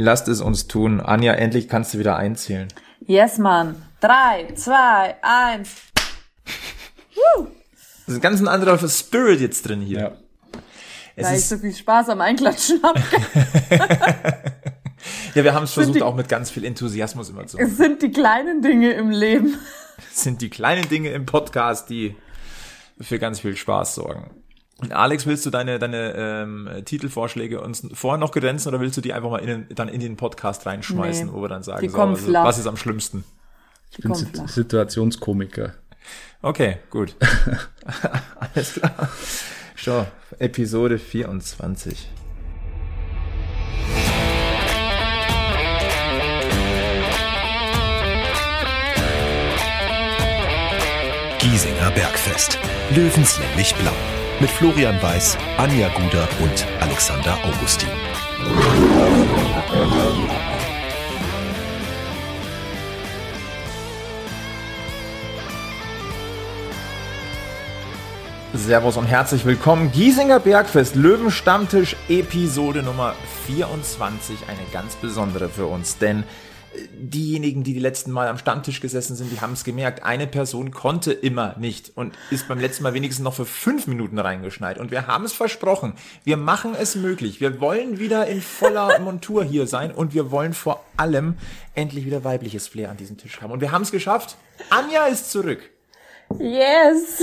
Lasst es uns tun. Anja, endlich kannst du wieder einzählen. Yes, Mann. Drei, zwei, eins. Das ist ein ganz anderer Spirit jetzt drin hier. Ja. Es Weil ich ist, so viel Spaß am Einklatschen habe. ja, wir haben es versucht, die- auch mit ganz viel Enthusiasmus immer zu machen. es sind die kleinen Dinge im Leben. Es sind die kleinen Dinge im Podcast, die für ganz viel Spaß sorgen. Und Alex, willst du deine, deine ähm, Titelvorschläge uns vorher noch grenzen oder willst du die einfach mal in, den- dann in den Podcast reinschmeißen, Nee, wo wir dann sagen, so, also, was ist am schlimmsten? Die bin kommen Sit flach. Situationskomiker. Okay, gut. Alles klar. So, Episode 24. Giesinger Bergfest. Löwenslänglich blau. Mit Florian Weiß, Anja Guder und Alexander Augustin. Servus und herzlich willkommen. Giesinger Bergfest, Löwenstammtisch, Episode Nummer 24. Eine ganz besondere für uns, denn diejenigen, die die letzten Mal am Stammtisch gesessen sind, die haben es gemerkt. Eine Person konnte immer nicht und ist beim letzten Mal wenigstens noch für fünf Minuten reingeschneit. Und wir haben es versprochen. Wir machen es möglich. Wir wollen wieder in voller Montur hier sein und wir wollen vor allem endlich wieder weibliches Flair an diesem Tisch haben. Und wir haben es geschafft. Anja ist zurück. Yes!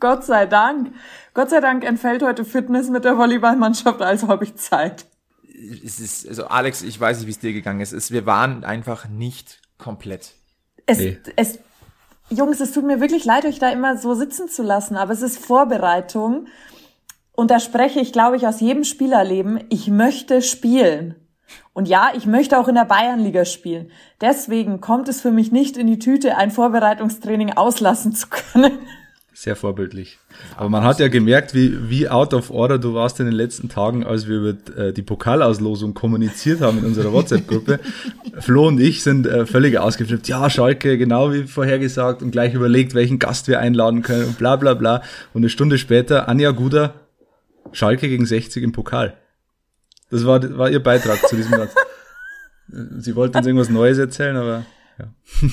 Gott sei Dank. Gott sei Dank entfällt heute Fitness mit der Volleyballmannschaft, also habe ich Zeit. Es ist, also Alex, ich weiß nicht, wie es dir gegangen ist. Es, wir waren einfach nicht komplett. Es, Nee. es, Jungs, es tut mir wirklich leid, euch da immer so sitzen zu lassen, aber es ist Vorbereitung. Und da spreche ich, glaube ich, aus jedem Spielerleben. Ich möchte spielen. Und ja, ich möchte auch in der Bayernliga spielen. Deswegen kommt es für mich nicht in die Tüte, ein Vorbereitungstraining auslassen zu können. Sehr vorbildlich. Aber man hat ja gemerkt, wie, wie out of order du warst in den letzten Tagen, als wir über äh, die Pokalauslosung kommuniziert haben in unserer WhatsApp-Gruppe. Flo und ich sind äh, völlig ausgeflippt. Ja, Schalke, genau wie vorhergesagt und gleich überlegt, welchen Gast wir einladen können und bla bla bla. Und eine Stunde später, Anja Guder, Schalke gegen 60 im Pokal. Das war, war ihr Beitrag zu diesem Satz. Sie wollte uns irgendwas Neues erzählen, aber ja.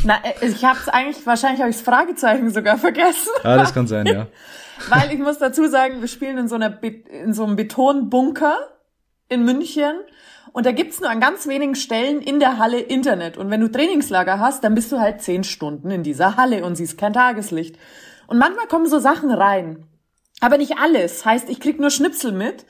Na, äh, ich habe es eigentlich, wahrscheinlich habe ich das Fragezeichen sogar vergessen. Ah, das kann sein, ja. Weil ich muss dazu sagen, wir spielen in so, einer Be in so einem Betonbunker in München. Und da gibt's nur an ganz wenigen Stellen in der Halle Internet. Und wenn du Trainingslager hast, dann bist du halt zehn Stunden in dieser Halle und siehst kein Tageslicht. Und manchmal kommen so Sachen rein. Aber nicht alles. Heißt, ich krieg nur Schnipsel mit.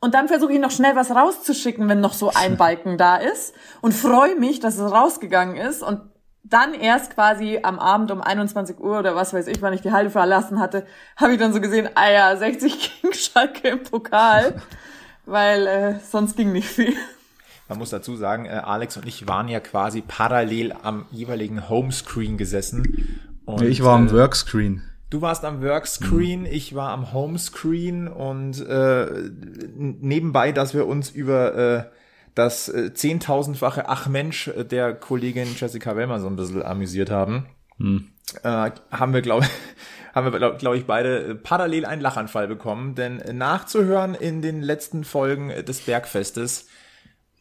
Und dann versuche ich noch schnell was rauszuschicken, wenn noch so ein Balken da ist. Und freue mich, dass es rausgegangen ist. Und dann erst quasi am Abend um 21 Uhr oder was weiß ich, wann ich die Halle verlassen hatte, habe ich dann so gesehen, ah ja, 60 gegen Schalke im Pokal. Weil äh, sonst ging nicht viel. Man muss dazu sagen, äh, Alex und ich waren ja quasi parallel am jeweiligen Homescreen gesessen. Und, Ich war am äh, Workscreen. Du warst am Workscreen, ich war am Homescreen und äh, nebenbei, dass wir uns über äh, das äh, zehntausendfache Ach Mensch äh, der Kollegin Jessica Wellmer so ein bisschen amüsiert haben, äh, haben wir, glaube haben wir, glaube glaub ich, beide äh, parallel einen Lachanfall bekommen, denn äh, nachzuhören in den letzten Folgen äh, des Bergfestes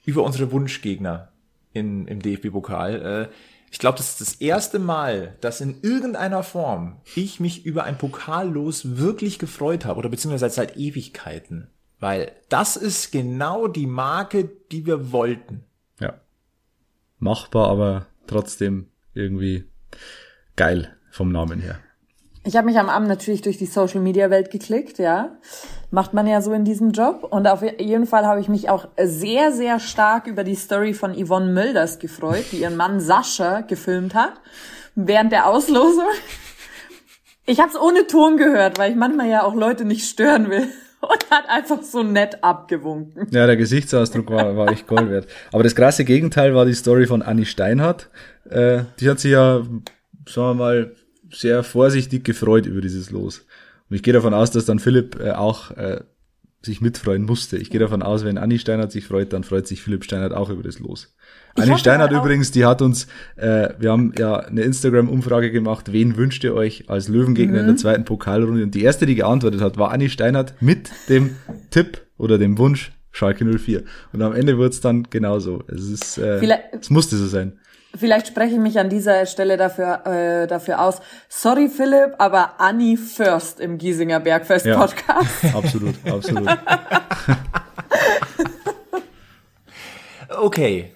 über unsere Wunschgegner in, im DFB-Pokal. Äh, ich glaube, das ist das erste Mal, dass in irgendeiner Form ich mich über ein Pokallos wirklich gefreut habe oder beziehungsweise seit Ewigkeiten. Weil das ist genau die Marke, die wir wollten. Ja. Machbar, aber trotzdem irgendwie geil vom Namen her. Ich habe mich am Abend natürlich durch die Social Media Welt geklickt, ja. Macht man ja so in diesem Job. Und auf jeden Fall habe ich mich auch sehr, sehr stark über die Story von Yvonne Mölders gefreut, die ihren Mann Sascha gefilmt hat während der Auslosung. Ich habe es ohne Ton gehört, weil ich manchmal ja auch Leute nicht stören will. Und hat einfach so nett abgewunken. Ja, der Gesichtsausdruck war, war echt Gold wert. Aber das krasse Gegenteil war die Story von Anni Steinhardt. Äh, die hat sich ja, sagen wir mal, sehr vorsichtig gefreut über dieses Los. Und ich gehe davon aus, dass dann Philipp äh, auch äh, sich mitfreuen musste. Ich gehe davon aus, wenn Anni Steinhardt sich freut, dann freut sich Philipp Steinhardt auch über das Los. Anni halt auch- übrigens, die hat uns, äh, wir haben ja eine Instagram-Umfrage gemacht, wen wünscht ihr euch als Löwengegner in der zweiten Pokalrunde? Und die erste, die geantwortet hat, war Anni Steinhardt mit dem Tipp oder dem Wunsch Schalke 04. Und am Ende wurde es dann genauso. Es ist, äh, Vielleicht- es musste so sein. Vielleicht spreche ich mich an dieser Stelle dafür, äh, dafür aus. Sorry, Philipp, aber Anni first im Giesinger Bergfest Ja. Podcast. Absolut, absolut. Okay.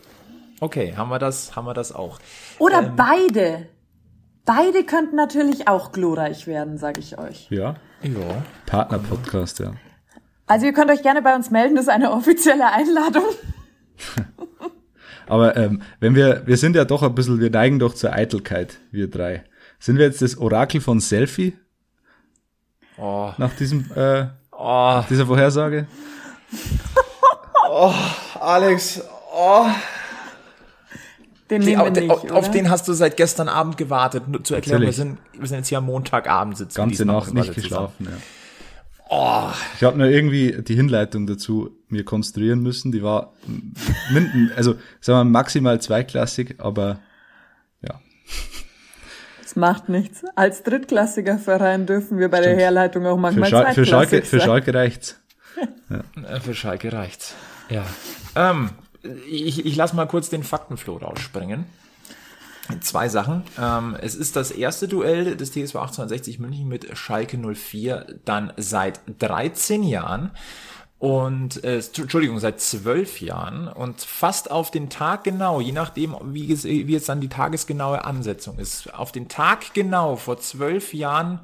Okay, haben wir das, haben wir das auch. Oder Ähm. beide. Beide könnten natürlich auch glorreich werden, sage ich euch. Ja. Ja. Partner-Podcast, ja. Also ihr könnt euch gerne bei uns melden, das ist eine offizielle Einladung. Aber ähm, wenn wir, wir sind ja doch ein bisschen, wir neigen doch zur Eitelkeit, wir drei. Sind wir jetzt das Orakel von Selfie Oh, nach diesem, äh, oh, dieser Vorhersage? Alex, oh. Den Die, nehmen auf, wir nicht, auf, oder? auf den hast du seit gestern Abend gewartet. Nur zur Erklärung, wir sind, wir sind jetzt hier am Montagabend sitzen. Ganze Nacht nicht geschlafen, ja. Ich habe nur irgendwie die Hinleitung dazu mir konstruieren müssen. Die war minden, also sagen wir maximal zweiklassig, aber ja. Das macht nichts. Als drittklassiger Verein dürfen wir bei der Stimmt. Herleitung auch Für, manchmal Schal für Schalke, zweitklassig für sein. Schalke reicht's. Äh, Für Schalke reicht's. Ja. Ähm, ich, ich lasse mal kurz den Faktenflow rausspringen. Zwei Sachen. Ähm, es ist das erste Duell des TSV 1860 München mit Schalke 04 dann seit 13 Jahren und äh, Entschuldigung, seit zwölf Jahren und fast auf den Tag genau, je nachdem, wie, wie jetzt dann die tagesgenaue Ansetzung ist, auf den Tag genau vor zwölf Jahren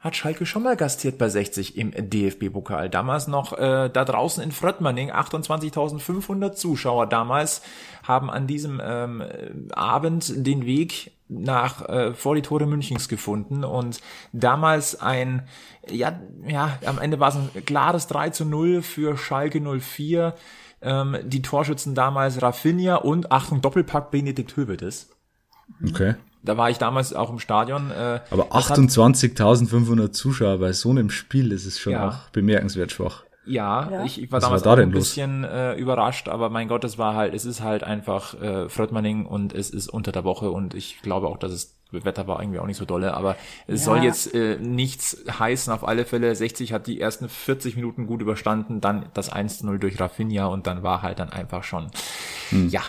hat Schalke schon mal gastiert bei 60 im DFB-Pokal. Damals noch äh, da draußen in Fröttmanning, 28.500 Zuschauer damals haben an diesem ähm, Abend den Weg nach äh, vor die Tore Münchens gefunden und damals ein, ja, ja, am Ende war es ein klares 3 zu 0 für Schalke 04. Ähm, die Torschützen damals Rafinha und, Achtung, Doppelpack Benedikt Hövedes. Okay. Da war ich damals auch im Stadion. Äh, Aber das hat- 28.500 Zuschauer bei so einem Spiel, das ist schon Ja. auch bemerkenswert schwach. Ja, Ja. Ich, ich war Was damals war da ein los? bisschen äh, überrascht, aber mein Gott, es war halt, es ist halt einfach äh, Fröttmanning und es ist unter der Woche und ich glaube auch, dass es das Wetter war irgendwie auch nicht so dolle, aber es Ja. soll jetzt äh, nichts heißen. Auf alle Fälle, 60 hat die ersten 40 Minuten gut überstanden, dann das 1-0 durch Rafinha und dann war halt dann einfach schon, Hm. ja.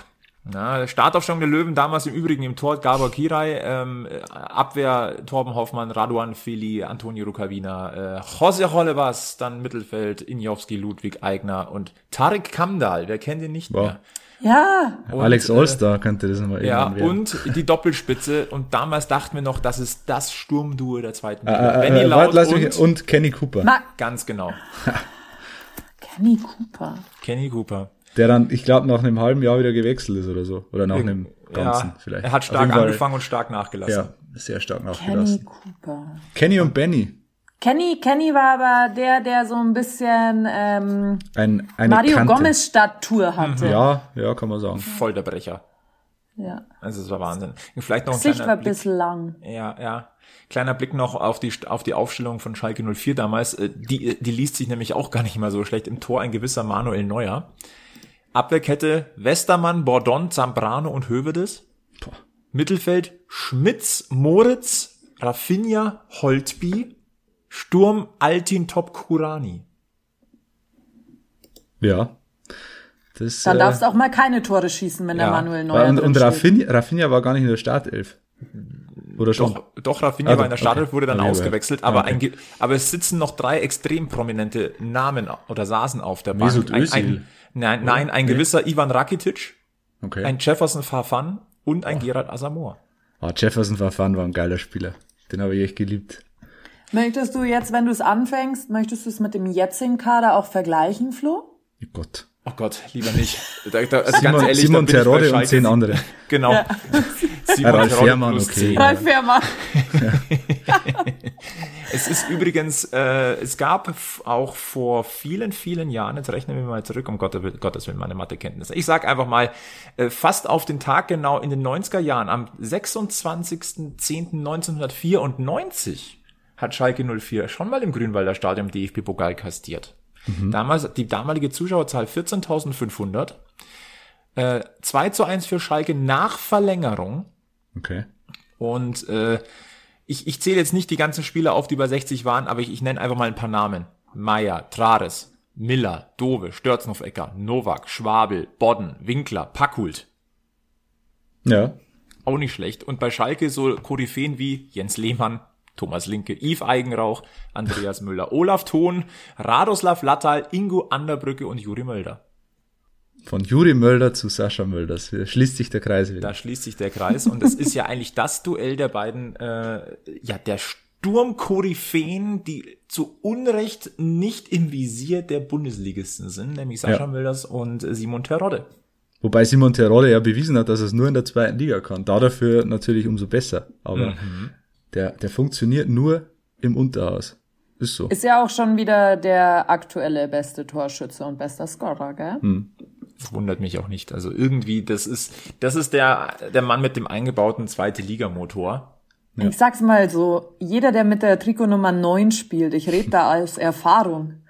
Na, Startaufstellung der Löwen, damals im Übrigen im Tor Gabor Kirai, ähm, Abwehr Torben Hoffmann, Raduan Fili, Antonio Rukavina, äh, Jose Hollebas, dann Mittelfeld, Injowski, Ludwig Eigner und Tarek Kamdal, wer kennt ihn nicht Wow. mehr. Ja, Und, Alex äh, Allstar könnte das nochmal Ja, werden. und die Doppelspitze und damals dachten wir noch, das ist das Sturmduo der zweiten Äh, Liga. äh, Benny äh, Laut warte, lass und, und Kenny Cooper. Ma ganz genau, Kenny Cooper. Kenny Cooper. Der dann, ich glaube, nach einem halben Jahr wieder gewechselt ist oder so. Oder nach einem ganzen ja, vielleicht. Er hat stark angefangen und stark nachgelassen. Ja, sehr stark Kenny nachgelassen. Cooper. Kenny und Benny. Kenny, Kenny war aber der, der so ein bisschen ähm, Ein, eine Mario Kante. Gomez Statur hatte. Ja, ja, kann man sagen. Voll der Brecher. ja. Also es war Wahnsinn. Vielleicht noch ein Gesicht war kleiner ein Blick. bisschen lang. Ja, ja. Kleiner Blick noch auf die, auf die Aufstellung von Schalke 04 damals. Äh, Die, die liest sich nämlich auch gar nicht mal so schlecht. Im Tor ein gewisser Manuel Neuer. Abwehrkette Westermann, Bordon, Zambrano und Hövedes. Boah. Mittelfeld Schmitz, Moritz, Rafinha, Holtby. Sturm Altin Top Kurani. Ja. Das, Dann äh, darfst du auch mal keine Tore schießen, wenn der ja. Manuel Neuer und, und. Rafinha, Rafinha war gar nicht in der Startelf. Oder schon? Doch, doch Rafinha Ah, war in der okay. Startelf, wurde dann Okay, ausgewechselt, okay. aber, Okay. ein, aber es sitzen noch drei extrem prominente Namen oder saßen auf der Bank. Mesut Ein, Özil. ein, nein, nein, ein gewisser Ivan Rakitic, Okay. ein Jefferson Farfan und ein Gerard Asamoah. Ah, Jefferson Verfahren war ein geiler Spieler. Den habe ich echt geliebt. Möchtest du jetzt, wenn du es anfängst, möchtest du es mit dem jetzigen Kader auch vergleichen, Flo? Oh Gott. Oh Gott, lieber nicht. Da, da, also Simon, ganz ehrlich, Simon Terodde und zehn andere. Genau. Simon Ralf Fährmann, okay. zehn. Ja. Ralf Fährmann. Es ist übrigens, äh, es gab auch vor vielen, vielen Jahren, jetzt rechnen wir mal zurück, um Gottes Willen, Gottes Willen meine Mathekenntnisse. Ich sag einfach mal, äh, fast auf den Tag genau in den 90er Jahren, am 26.10.1994 hat Schalke 04 schon mal im Grünwalder Stadion im DFB-Pokal kastiert. Damals, die damalige Zuschauerzahl 14.500. Äh, 2 zu 1 für Schalke nach Verlängerung. Okay. Und äh, ich, ich zähle jetzt nicht die ganzen Spieler auf, die über 60 waren, aber ich, ich nenne einfach mal ein paar Namen. Meier, Trares, Miller, Dove, Störznofecker, Novak, Schwabel, Bodden, Winkler, Packhult. Ja. Auch nicht schlecht. Und bei Schalke so Koryphäen wie Jens Lehmann, Thomas Linke, Yves Eigenrauch, Andreas Müller, Olaf Thon, Radoslav Lattal, Ingo Anderbrücke und Juri Mölder. Von Juri Mölder zu Sascha Mölders. Hier schließt sich der Kreis wieder. Da schließt sich der Kreis und es ist ja eigentlich das Duell der beiden, äh, ja, der Sturmkoryphäen, die zu Unrecht nicht im Visier der Bundesligisten sind, nämlich Sascha Ja. Mölders und Simon Terodde. Wobei Simon Terodde ja bewiesen hat, dass er es nur in der zweiten Liga kann. Da dafür natürlich umso besser. Aber der, der funktioniert nur im Unterhaus. Ist so. Ist ja auch schon wieder der aktuelle beste Torschütze und bester Scorer, gell? Das wundert mich auch nicht. Also irgendwie, das ist, das ist der, der Mann mit dem eingebauten zweite Ligamotor. Ich sag's mal so, jeder, der mit der Trikotnummer 9 spielt, ich rede da aus Erfahrung,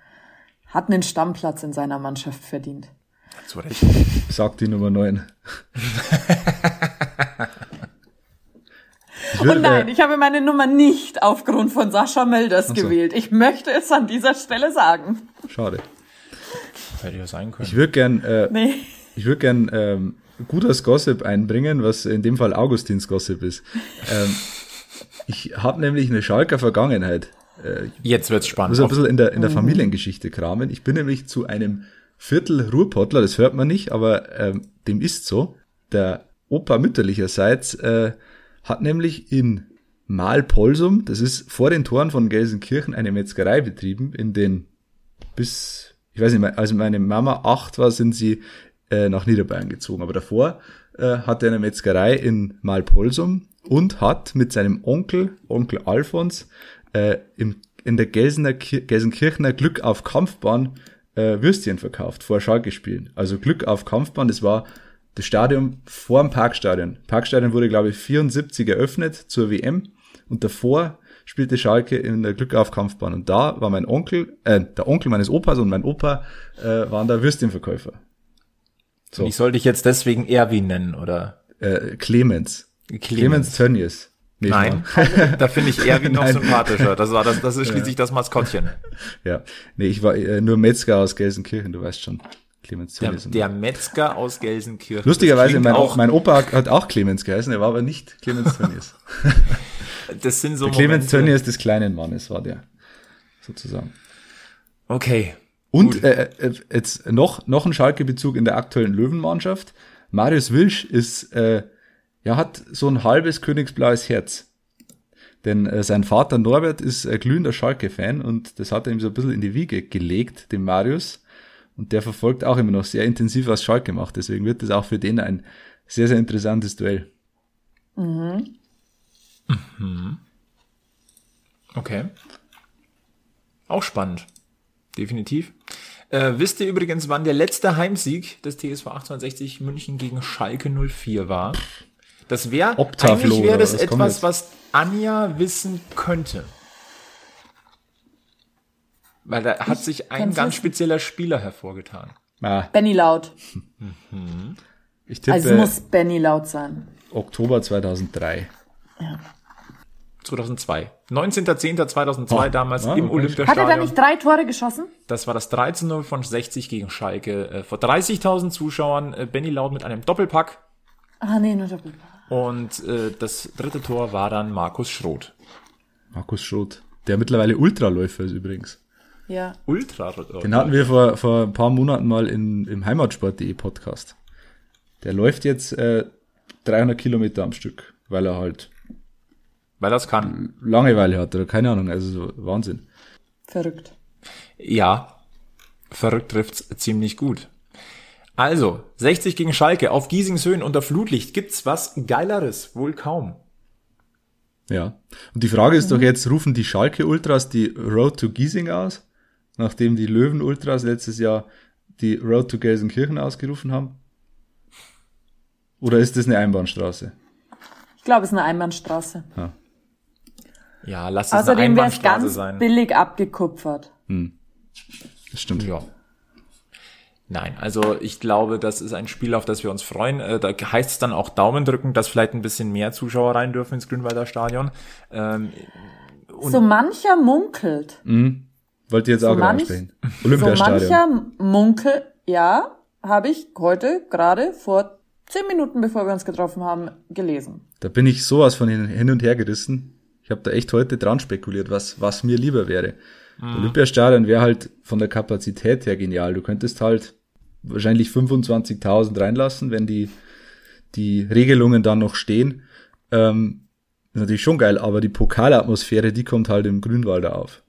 hat einen Stammplatz in seiner Mannschaft verdient. Zu Recht. Sagt die Nummer 9. Und nein, äh, ich habe meine Nummer nicht aufgrund von Sascha Mölders so. gewählt. Ich möchte es an dieser Stelle sagen. schade. Hätte ja sein können. Ich würde gern, äh, Nee. ich würde gern ähm, gutes Gossip einbringen, was in dem Fall Augustins Gossip ist. Ähm, ich habe nämlich eine Schalker Vergangenheit. Äh, Jetzt wird's muss spannend. ein bisschen in der, in der Familiengeschichte kramen. Ich bin nämlich zu einem Viertel Ruhrpottler, das hört man nicht, aber ähm, dem ist so. Der Opa mütterlicherseits äh, hat nämlich in Malpolsum, das ist vor den Toren von Gelsenkirchen, eine Metzgerei betrieben. In den bis, ich weiß nicht, als meine Mama acht war, sind sie äh, nach Niederbayern gezogen. Aber davor äh, hatte er eine Metzgerei in Malpolsum und hat mit seinem Onkel, Onkel Alfons, äh, im, in der Gelsener, Kir Gelsenkirchener Glück auf Kampfbahn äh, Würstchen verkauft vor Schalke spielen. Also Glück auf Kampfbahn, das war das Stadion vor dem Parkstadion. Parkstadion wurde, glaube ich, 74 eröffnet zur WM und davor spielte Schalke in der Glück auf Kampfbahn. Und da war mein Onkel, äh, der Onkel meines Opas und mein Opa äh, waren da Würstchenverkäufer. So, Ich soll dich jetzt deswegen Erwin nennen, oder? äh, Clemens. Clemens. Clemens Tönnies. Nee, Nein, da finde ich Erwin noch sympathischer. Das war das, das ist schließlich das Maskottchen. Ja, nee, ich war äh, nur Metzger aus Gelsenkirchen, du weißt schon. Clemens Der, Tönnies. und- der Metzger aus Gelsenkirchen. Lustigerweise, mein, auch, mein Opa hat, auch Clemens geheißen, er war aber nicht Clemens Tönnies. das sind so Der Clemens. Tönnies des kleinen Mannes war der, sozusagen. Okay. Und Gut. äh, äh, jetzt noch, noch ein Schalke-Bezug in der aktuellen Löwenmannschaft. Marius Wilsch ist, äh, ja, hat so ein halbes königsblaues Herz. Denn äh, sein Vater Norbert ist äh, glühender Schalke-Fan und das hat er ihm so ein bisschen in die Wiege gelegt, dem Marius. Und der verfolgt auch immer noch sehr intensiv, was Schalke macht. Deswegen wird das auch für den ein sehr, sehr interessantes Duell. Okay. Auch spannend. Definitiv. Äh, wisst ihr übrigens, wann der letzte Heimsieg des TSV 1860 München gegen Schalke 04 war? Das wäre, eigentlich wäre das etwas, was Anja wissen könnte. Weil da hat sich ein ganz wissen. spezieller Spieler hervorgetan. Ah, Benny Laut. ich tippe Also es muss Benny Laut sein. Oktober 2003. 2002. 19.10.2002 Oh, damals ah, im okay. Olympiastadion. Hat er da nicht drei Tore geschossen? Das war das 13-0 von 60 gegen Schalke. Äh, vor 30.000 Zuschauern. Äh, Benny Laut mit einem Doppelpack. Ah, nee, nur doppelt. Und äh, das dritte Tor war dann Markus Schroth. Markus Schroth, der mittlerweile Ultraläufer ist übrigens. Ja. Ultra. Den hatten wir vor, vor ein paar Monaten mal in, im Heimatsport.de Podcast. Der läuft jetzt äh, 300 Kilometer am Stück, weil er halt Weil das kann. Langeweile hat oder keine Ahnung, also so Wahnsinn. Verrückt. Ja. Verrückt trifft's ziemlich gut. Also, 60 gegen Schalke auf Giesingshöhen unter Flutlicht. Gibt's was Geileres? Wohl kaum. Ja. Und die Frage ist doch jetzt, rufen die Schalke Ultras die Road to Giesing aus, nachdem die Löwen Ultras letztes Jahr die Road to Gelsenkirchen ausgerufen haben? Oder ist das eine Einbahnstraße? Ich glaube, es ist eine Einbahnstraße. Ja, lass es eine Außerdem wäre es Einbahnstraße ganz sein. billig abgekupfert. Das stimmt. Ja. Nein, also ich glaube, das ist ein Spiel, auf das wir uns freuen. Äh, Da heißt es dann auch Daumen drücken, dass vielleicht ein bisschen mehr Zuschauer rein dürfen ins Grünwalder Stadion. Ähm, so mancher munkelt, Wollte jetzt So auch gerade manch- ansprechen. So Olympiastadion. mancher Munkel, ja, habe ich heute gerade vor zehn Minuten, bevor wir uns getroffen haben, gelesen. Da bin ich sowas von hin, hin und her gerissen. Ich habe da echt heute dran spekuliert, was, was mir lieber wäre. Olympiastadion wäre halt von der Kapazität her genial. Du könntest halt wahrscheinlich 25.000 reinlassen, wenn die, die Regelungen dann noch stehen. Ähm, ist natürlich schon geil, aber die Pokalatmosphäre, die kommt halt im Grünwalder auf.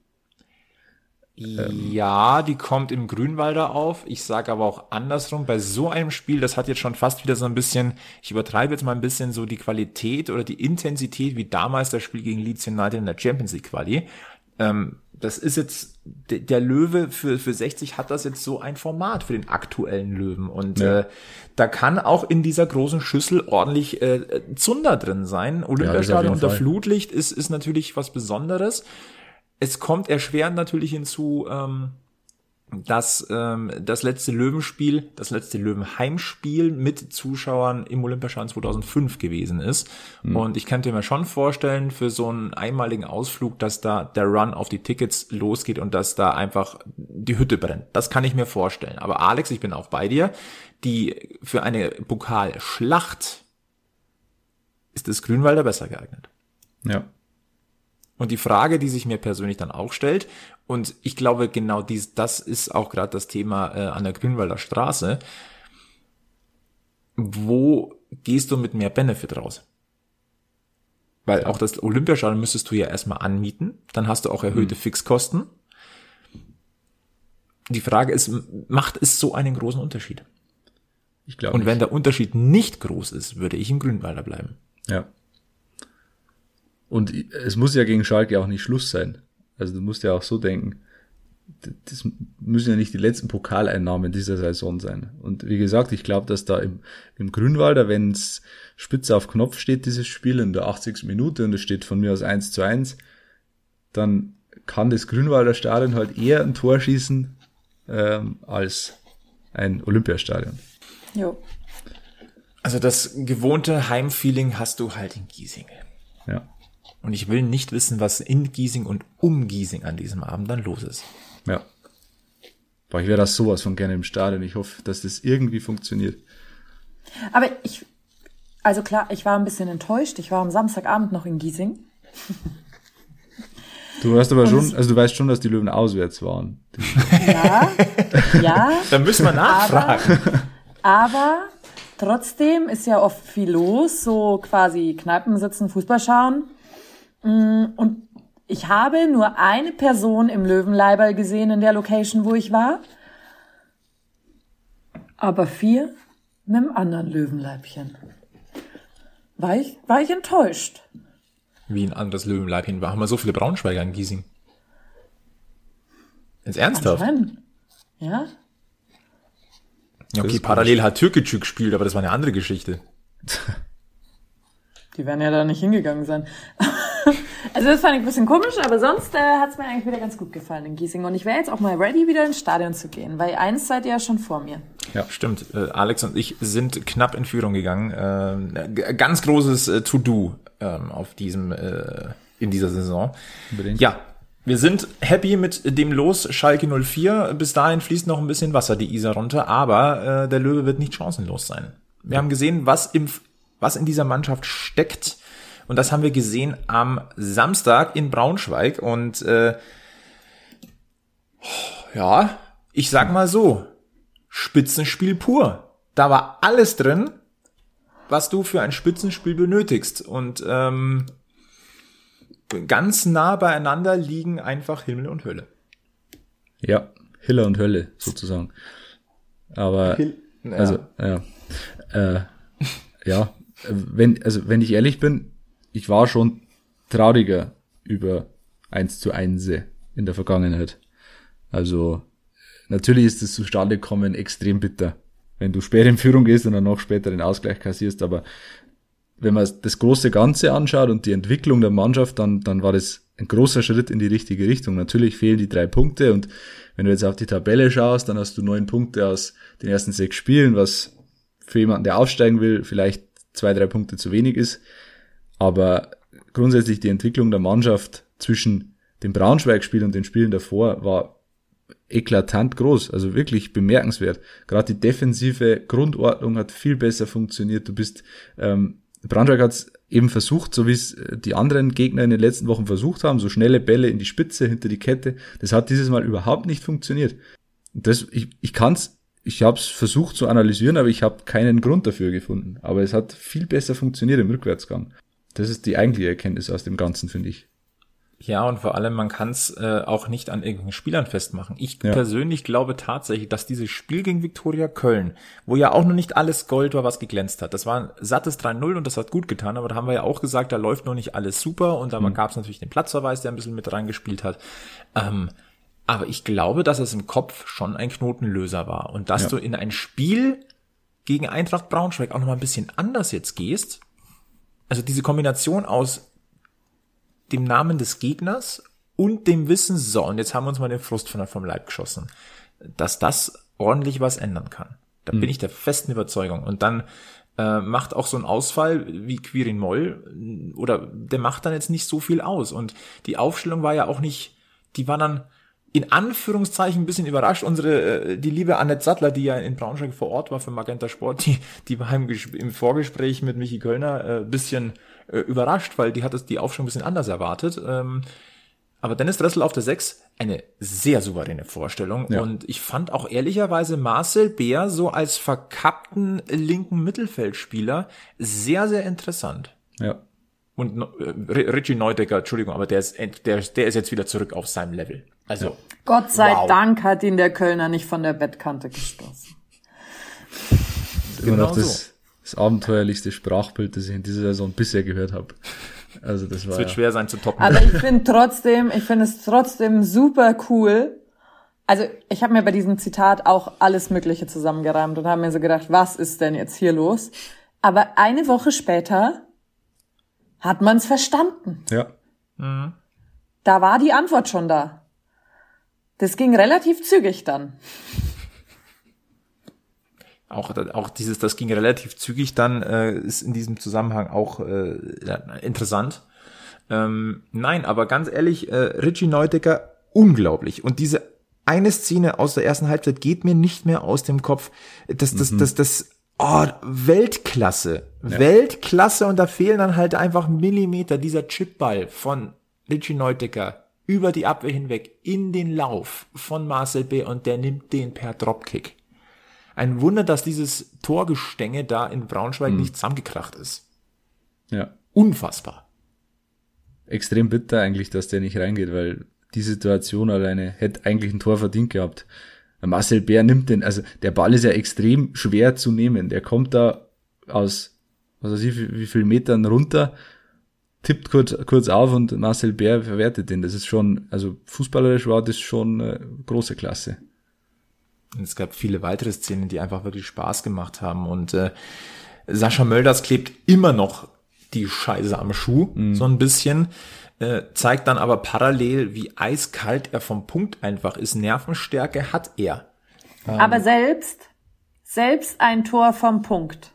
Ja, die kommt im Grünwalder auf. Ich sage aber auch andersrum, bei so einem Spiel, das hat jetzt schon fast wieder so ein bisschen, ich übertreibe jetzt mal ein bisschen so die Qualität oder die Intensität wie damals das Spiel gegen Leeds United in der Champions League Quali. Ähm, das ist jetzt, der, Löwe für, für 60 hat das jetzt so ein Format für den aktuellen Löwen. Und Ja. äh, da kann auch in dieser großen Schüssel ordentlich äh, Zunder drin sein. Olympiastadion jeden unter Fall. Flutlicht ist, ist natürlich was Besonderes. Es kommt erschwerend natürlich hinzu, ähm, dass ähm, das letzte Löwenspiel, das letzte Löwenheimspiel mit Zuschauern im Olympiastadion 2005 gewesen ist. Und ich könnte mir schon vorstellen, für so einen einmaligen Ausflug, dass da der Run auf die Tickets losgeht und dass da einfach die Hütte brennt. Das kann ich mir vorstellen. Aber Alex, ich bin auch bei dir. Die für eine Pokalschlacht ist das Grünwalder besser geeignet. Ja. Und die Frage, die sich mir persönlich dann auch stellt, und ich glaube, genau dies, das ist auch gerade das Thema äh, an der Grünwalder Straße. Wo gehst du mit mehr Benefit raus? Weil auch das Olympiastadion müsstest du ja erstmal anmieten, dann hast du auch erhöhte Fixkosten. Die Frage ist, macht es so einen großen Unterschied? Ich glaube. Und wenn der Unterschied nicht groß ist, würde ich im Grünwalder bleiben. Ja. Und es muss ja gegen Schalke auch nicht Schluss sein. Also du musst ja auch so denken, das müssen ja nicht die letzten Pokaleinnahmen dieser Saison sein. Und wie gesagt, ich glaube, dass da im, im Grünwalder, wenn es spitze auf Knopf steht, dieses Spiel in der 80. Minute und es steht von mir aus 1 zu 1, dann kann das Grünwalder Stadion halt eher ein Tor schießen ähm, als ein Olympiastadion. Jo. Also das gewohnte Heimfeeling hast du halt in Giesing. Ja. Und ich will nicht wissen, was in Giesing und um Giesing an diesem Abend dann los ist. Ja. Boah, ich wäre das sowas von gerne im Stadion. Ich hoffe, dass das irgendwie funktioniert. Aber ich, also klar, ich war ein bisschen enttäuscht. Ich war am Samstagabend noch in Giesing. Du hast aber schon, also du weißt schon, dass die Löwen auswärts waren. Ja, ja. Da müssen wir nachfragen. Aber trotzdem ist ja oft viel los, so quasi Kneipen sitzen, Fußball schauen. Mm, Und ich habe nur eine Person im Löwenleiberl gesehen in der Location, wo ich war. Aber vier mit einem anderen Löwenleibchen. War ich, war ich enttäuscht. Wie ein anderes Löwenleibchen. Haben wir so viele Braunschweiger in Giesing? Jetzt ernsthaft? Ja? Ja, okay, parallel hat Türkgücü gespielt, aber das war eine andere Geschichte. Die werden ja da nicht hingegangen sein. also das fand ich ein bisschen komisch, aber sonst äh, hat es mir eigentlich wieder ganz gut gefallen in Giesing. Und ich wäre jetzt auch mal ready, wieder ins Stadion zu gehen, weil eins seid ihr ja schon vor mir. Ja, stimmt. Äh, Alex und ich sind knapp in Führung gegangen. Ähm, ganz großes äh, To-Do ähm, auf diesem äh, in dieser Saison. Unbedingt. Ja, wir sind happy mit dem Los Schalke 04. Bis dahin fließt noch ein bisschen Wasser die Isar runter, aber äh, der Löwe wird nicht chancenlos sein. Wir haben gesehen, was im was in dieser Mannschaft steckt. Und das haben wir gesehen am Samstag in Braunschweig. Und äh, ja, ich sag mal so, Spitzenspiel pur. Da war alles drin, was du für ein Spitzenspiel benötigst. Und ähm, ganz nah beieinander liegen einfach Himmel und Hölle. Ja, Hiller und Hölle sozusagen. Aber Ja. also ja, äh, ja, wenn also wenn ich ehrlich bin, ich war schon trauriger über 1 zu 1 in der Vergangenheit. Also natürlich ist das zustande kommen extrem bitter, wenn du spät in Führung gehst und dann noch später den Ausgleich kassierst, aber wenn man das große Ganze anschaut und die Entwicklung der Mannschaft, dann, dann war das ein großer Schritt in die richtige Richtung. Natürlich fehlen die drei Punkte und wenn du jetzt auf die Tabelle schaust, dann hast du neun Punkte aus den ersten sechs Spielen, was für jemanden, der aufsteigen will, vielleicht zwei, drei Punkte zu wenig ist. Aber grundsätzlich die Entwicklung der Mannschaft zwischen dem Braunschweig-Spiel und den Spielen davor war eklatant groß, also wirklich bemerkenswert. Gerade die defensive Grundordnung hat viel besser funktioniert. Du bist, ähm, Braunschweig hat es eben versucht, so wie es äh, die anderen Gegner in den letzten Wochen versucht haben, so schnelle Bälle in die Spitze, hinter die Kette. Das hat dieses Mal überhaupt nicht funktioniert. Das, ich, ich kann's, ich habe es versucht zu analysieren, aber ich habe keinen Grund dafür gefunden. Aber es hat viel besser funktioniert im Rückwärtsgang. Das ist die eigentliche Erkenntnis aus dem Ganzen, finde ich. Ja, und vor allem, man kann es äh, auch nicht an irgendwelchen Spielern festmachen. Ich ja. persönlich glaube tatsächlich, dass dieses Spiel gegen Viktoria Köln, wo ja auch noch nicht alles Gold war, was geglänzt hat, das war ein sattes 3-0 und das hat gut getan, aber da haben wir ja auch gesagt, da läuft noch nicht alles super und da mhm. gab es natürlich den Platzverweis, der ein bisschen mit reingespielt hat. Ähm, aber ich glaube, dass es im Kopf schon ein Knotenlöser war und dass ja. du in ein Spiel gegen Eintracht Braunschweig auch noch mal ein bisschen anders jetzt gehst. Also diese Kombination aus dem Namen des Gegners und dem Wissen, so, und jetzt haben wir uns mal den Frust von vom Leib geschossen, dass das ordentlich was ändern kann. Da mhm. bin ich der festen Überzeugung. Und dann äh, macht auch so ein Ausfall wie Quirin Moll oder der macht dann jetzt nicht so viel aus. Und die Aufstellung war ja auch nicht, die war dann in Anführungszeichen ein bisschen überrascht. Unsere, äh, die liebe Annette Sattler, die ja in Braunschweig vor Ort war für Magenta Sport, die, die war im, im Vorgespräch mit Michi Kölner äh, bisschen äh, überrascht, weil die hat es die Aufstellung ein bisschen anders erwartet. Ähm, aber Dennis Dressel auf der 6, eine sehr souveräne Vorstellung. Ja. Und ich fand auch ehrlicherweise Marcel Bär so als verkappten linken Mittelfeldspieler sehr, sehr interessant. Ja. Und äh, Richie Neudecker, Entschuldigung, aber der ist, der, der ist jetzt wieder zurück auf seinem Level. Also. Ja. Gott sei wow. Dank hat ihn der Kölner nicht von der Bettkante gestoßen. Immer genau noch das, so das abenteuerlichste Sprachbild, das ich in dieser Saison bisher gehört habe. Also das war. Es wird ja schwer sein zu toppen. Aber ich finde trotzdem, ich finde es trotzdem super cool. Also ich habe mir bei diesem Zitat auch alles Mögliche zusammengereimt und habe mir so gedacht, was ist denn jetzt hier los? Aber eine Woche später hat man es verstanden. Ja. Mhm. Da war die Antwort schon da. Das ging relativ zügig dann auch, auch dieses, das ging relativ zügig dann, äh, ist in diesem Zusammenhang auch äh, interessant. Ähm, nein, aber ganz ehrlich, äh, Richie Neudecker, unglaublich. Und diese eine Szene aus der ersten Halbzeit geht mir nicht mehr aus dem Kopf. Das, das, mhm. das, das, oh, Weltklasse. Ja. Weltklasse und da fehlen dann halt einfach Millimeter. Dieser Chipball von Richie Neudecker über die Abwehr hinweg in den Lauf von Marcel B. und der nimmt den per Dropkick. Ein Wunder, dass dieses Torgestänge da in Braunschweig mhm. nicht zusammengekracht ist. Ja. Unfassbar. Extrem bitter eigentlich, dass der nicht reingeht, weil die Situation alleine hätte eigentlich ein Tor verdient gehabt. Marcel Bär nimmt den, also der Ball ist ja extrem schwer zu nehmen. Der kommt da aus, was weiß ich, wie, wie viel Metern runter, tippt kurz, kurz auf und Marcel Bär verwertet den. Das ist schon, also fußballerisch war das schon äh, große Klasse. Es gab viele weitere Szenen, die einfach wirklich Spaß gemacht haben. Und äh, Sascha Mölders klebt immer noch die Scheiße am Schuh, mhm. so ein bisschen. Äh, zeigt dann aber parallel, wie eiskalt er vom Punkt einfach ist. Nervenstärke hat er. Ähm, aber selbst, selbst ein Tor vom Punkt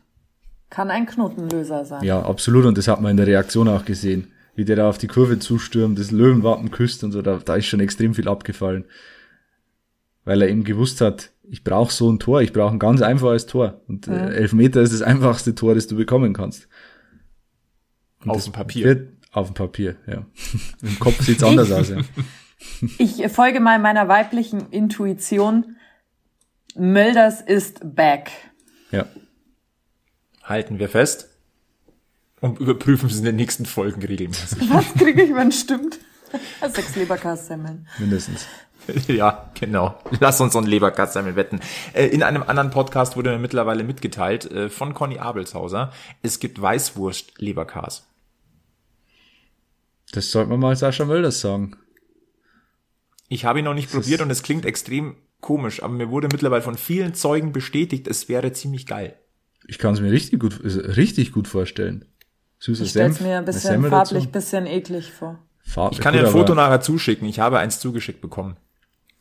kann ein Knotenlöser sein. Ja, absolut. Und das hat man in der Reaktion auch gesehen. Wie der da auf die Kurve zustürmt, das Löwenwappen küsst und so, da, da ist schon extrem viel abgefallen weil er eben gewusst hat, ich brauche so ein Tor, ich brauche ein ganz einfaches Tor. Und äh, elf Meter ist das einfachste Tor, das du bekommen kannst. Und auf dem Papier. auf dem Papier, ja. Im Kopf sieht's anders aus, ja. Ich folge mal meiner weiblichen Intuition. Mölders ist back. Ja. Halten wir fest und überprüfen es in den nächsten Folgen regelmäßig. Was kriege ich, wenn es stimmt? Sechs Leberkassemmeln. Mindestens. Ja, genau. Lass uns so ein Leberkassemmel wetten. Äh, in einem anderen Podcast wurde mir mittlerweile mitgeteilt äh, von Conny Abelshauser, es gibt Weißwurst-Leberkas. Das sollte man mal Sascha Mölders sagen. Ich habe ihn noch nicht das probiert und es klingt extrem komisch, aber mir wurde mittlerweile von vielen Zeugen bestätigt, es wäre ziemlich geil. Ich kann es mir richtig gut, richtig gut vorstellen. Süßer ich Senf. mir ein bisschen farblich, dazu. bisschen eklig vor. Farb ich kann dir ein Foto nachher zuschicken. Ich habe eins zugeschickt bekommen.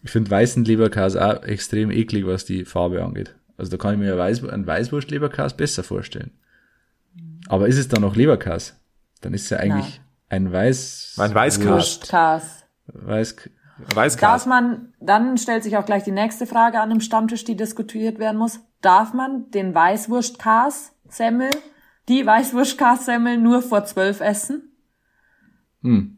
Ich finde weißen Leberkas auch extrem eklig, was die Farbe angeht. Also da kann ich mir Weiß, einen Weißwurst-Leberkas besser vorstellen. Aber ist es dann noch Leberkas? Dann ist es ja eigentlich Nein. ein Weiß... Ein Weißkas. Weiß... Darf man, dann stellt sich auch gleich die nächste Frage an dem Stammtisch, die diskutiert werden muss. Darf man den Weißwurst-Kas-Semmel, die Weißwurst-Kas-Semmel nur vor zwölf essen? Hm.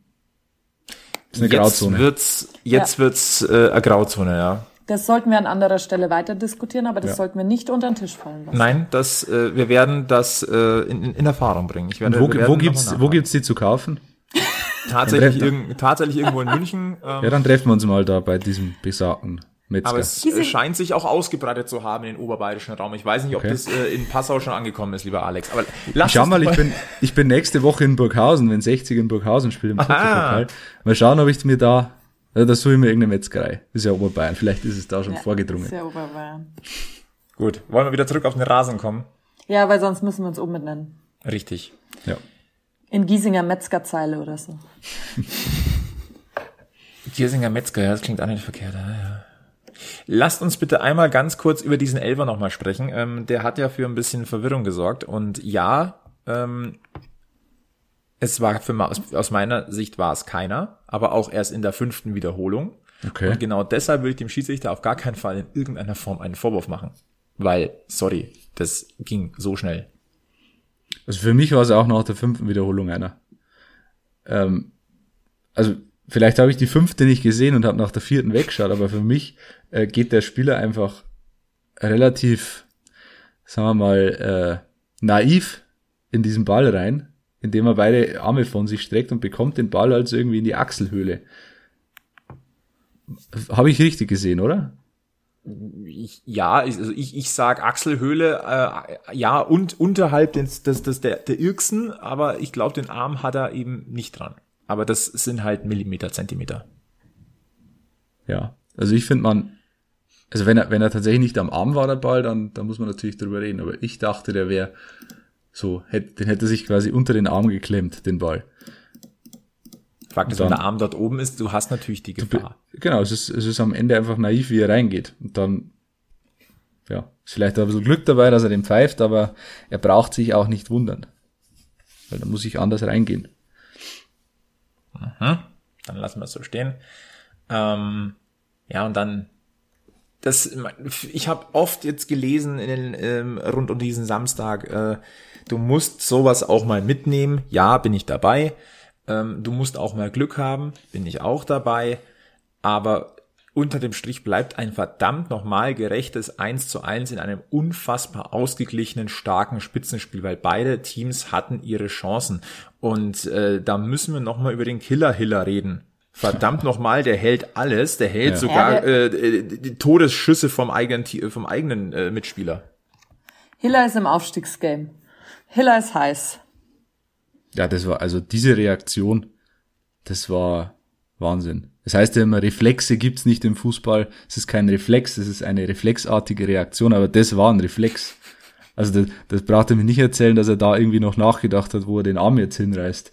Das ist eine Jetzt Grauzone. wird's, jetzt Ja. wird's äh, eine Grauzone, ja. Das sollten wir an anderer Stelle weiter diskutieren, aber das Ja. sollten wir nicht unter den Tisch fallen lassen. Nein, das, äh, wir werden das äh, in, in, Erfahrung bringen. Ich werde, wo, wo gibt's, wo gibt's die zu kaufen? Tatsächlich, Dann- irgend, tatsächlich irgendwo in München. Ähm, Ja, dann treffen wir uns mal da bei diesem besagten Metzger. aber es Diese- scheint sich auch ausgebreitet zu haben in den oberbayerischen Raum. Ich weiß nicht, ob Okay. das äh, in Passau schon angekommen ist, lieber Alex. Aber lass Schau mal, ich bin, ich bin nächste Woche in Burghausen, wenn 60 in Burghausen spielt im Fußballpokal. Mal schauen, ob ich mir da, ja, da suche ich mir irgendeine Metzgerei. Das ist ja Oberbayern. Vielleicht ist es da schon Ja, vorgedrungen. Sehr Oberbayern. Gut, wollen wir wieder zurück auf den Rasen kommen? Ja, weil sonst müssen wir uns umbenennen. Richtig. Ja. In Giesinger Metzgerzeile oder so. Giersinger Metzger, ja, das klingt auch nicht verkehrt. Ja, ja. Lasst uns bitte einmal ganz kurz über diesen Elfer nochmal sprechen. Ähm, der hat ja für ein bisschen Verwirrung gesorgt. Und ja, ähm, es war für, aus, aus meiner Sicht war es keiner, aber auch erst in der fünften Wiederholung. Okay. Und genau deshalb will ich dem Schiedsrichter auf gar keinen Fall in irgendeiner Form einen Vorwurf machen. Weil, sorry, das ging so schnell. Also für mich war es auch nach der fünften Wiederholung einer. Ähm, also vielleicht habe ich die fünfte nicht gesehen und habe nach der vierten weggeschaut, aber für mich äh, geht der Spieler einfach relativ, sagen wir mal, äh, naiv in diesen Ball rein, indem er beide Arme von sich streckt und bekommt den Ball also irgendwie in die Achselhöhle. Habe ich richtig gesehen, oder? Ich, ja, ich, also ich, ich sag Achselhöhle, äh, ja, und unterhalb des, des, des, der, der Irksen, aber ich glaube, den Arm hat er eben nicht dran. Aber das sind halt Millimeter, Zentimeter. Ja, also ich finde man, also wenn er, wenn er tatsächlich nicht am Arm war, der Ball, dann, dann muss man natürlich drüber reden. Aber ich dachte, der wäre so, hätte, den hätte sich quasi unter den Arm geklemmt, den Ball. Fakt ist, wenn der Arm dort oben ist, du hast natürlich die Gefahr. Genau, es ist, es ist am Ende einfach naiv, wie er reingeht. Und dann, ja, ist vielleicht ein bisschen Glück dabei, dass er den pfeift, aber er braucht sich auch nicht wundern. Weil da muss ich anders reingehen. Dann lassen wir es so stehen. Ähm, ja, und dann das, ich habe oft jetzt gelesen in den, ähm, rund um diesen Samstag, äh, du musst sowas auch mal mitnehmen. Ja, bin ich dabei. Ähm, du musst auch mal Glück haben, bin ich auch dabei. Aber unter dem Strich bleibt ein verdammt nochmal gerechtes 1 zu 1 in einem unfassbar ausgeglichenen, starken Spitzenspiel, weil beide Teams hatten ihre Chancen. Und äh, da müssen wir nochmal über den Killer-Hiller reden. Verdammt nochmal, der hält alles, der hält Ja. sogar Ja, äh, die Todesschüsse vom eigenen, vom eigenen äh, Mitspieler. Hiller ist im Aufstiegsgame. Hiller ist heiß. Ja, das war, also diese Reaktion, das war Wahnsinn. Das heißt ja immer, Reflexe gibt's nicht im Fußball. Es ist kein Reflex, es ist eine reflexartige Reaktion, aber das war ein Reflex. Also das, das braucht er mir nicht erzählen, dass er da irgendwie noch nachgedacht hat, wo er den Arm jetzt hinreißt.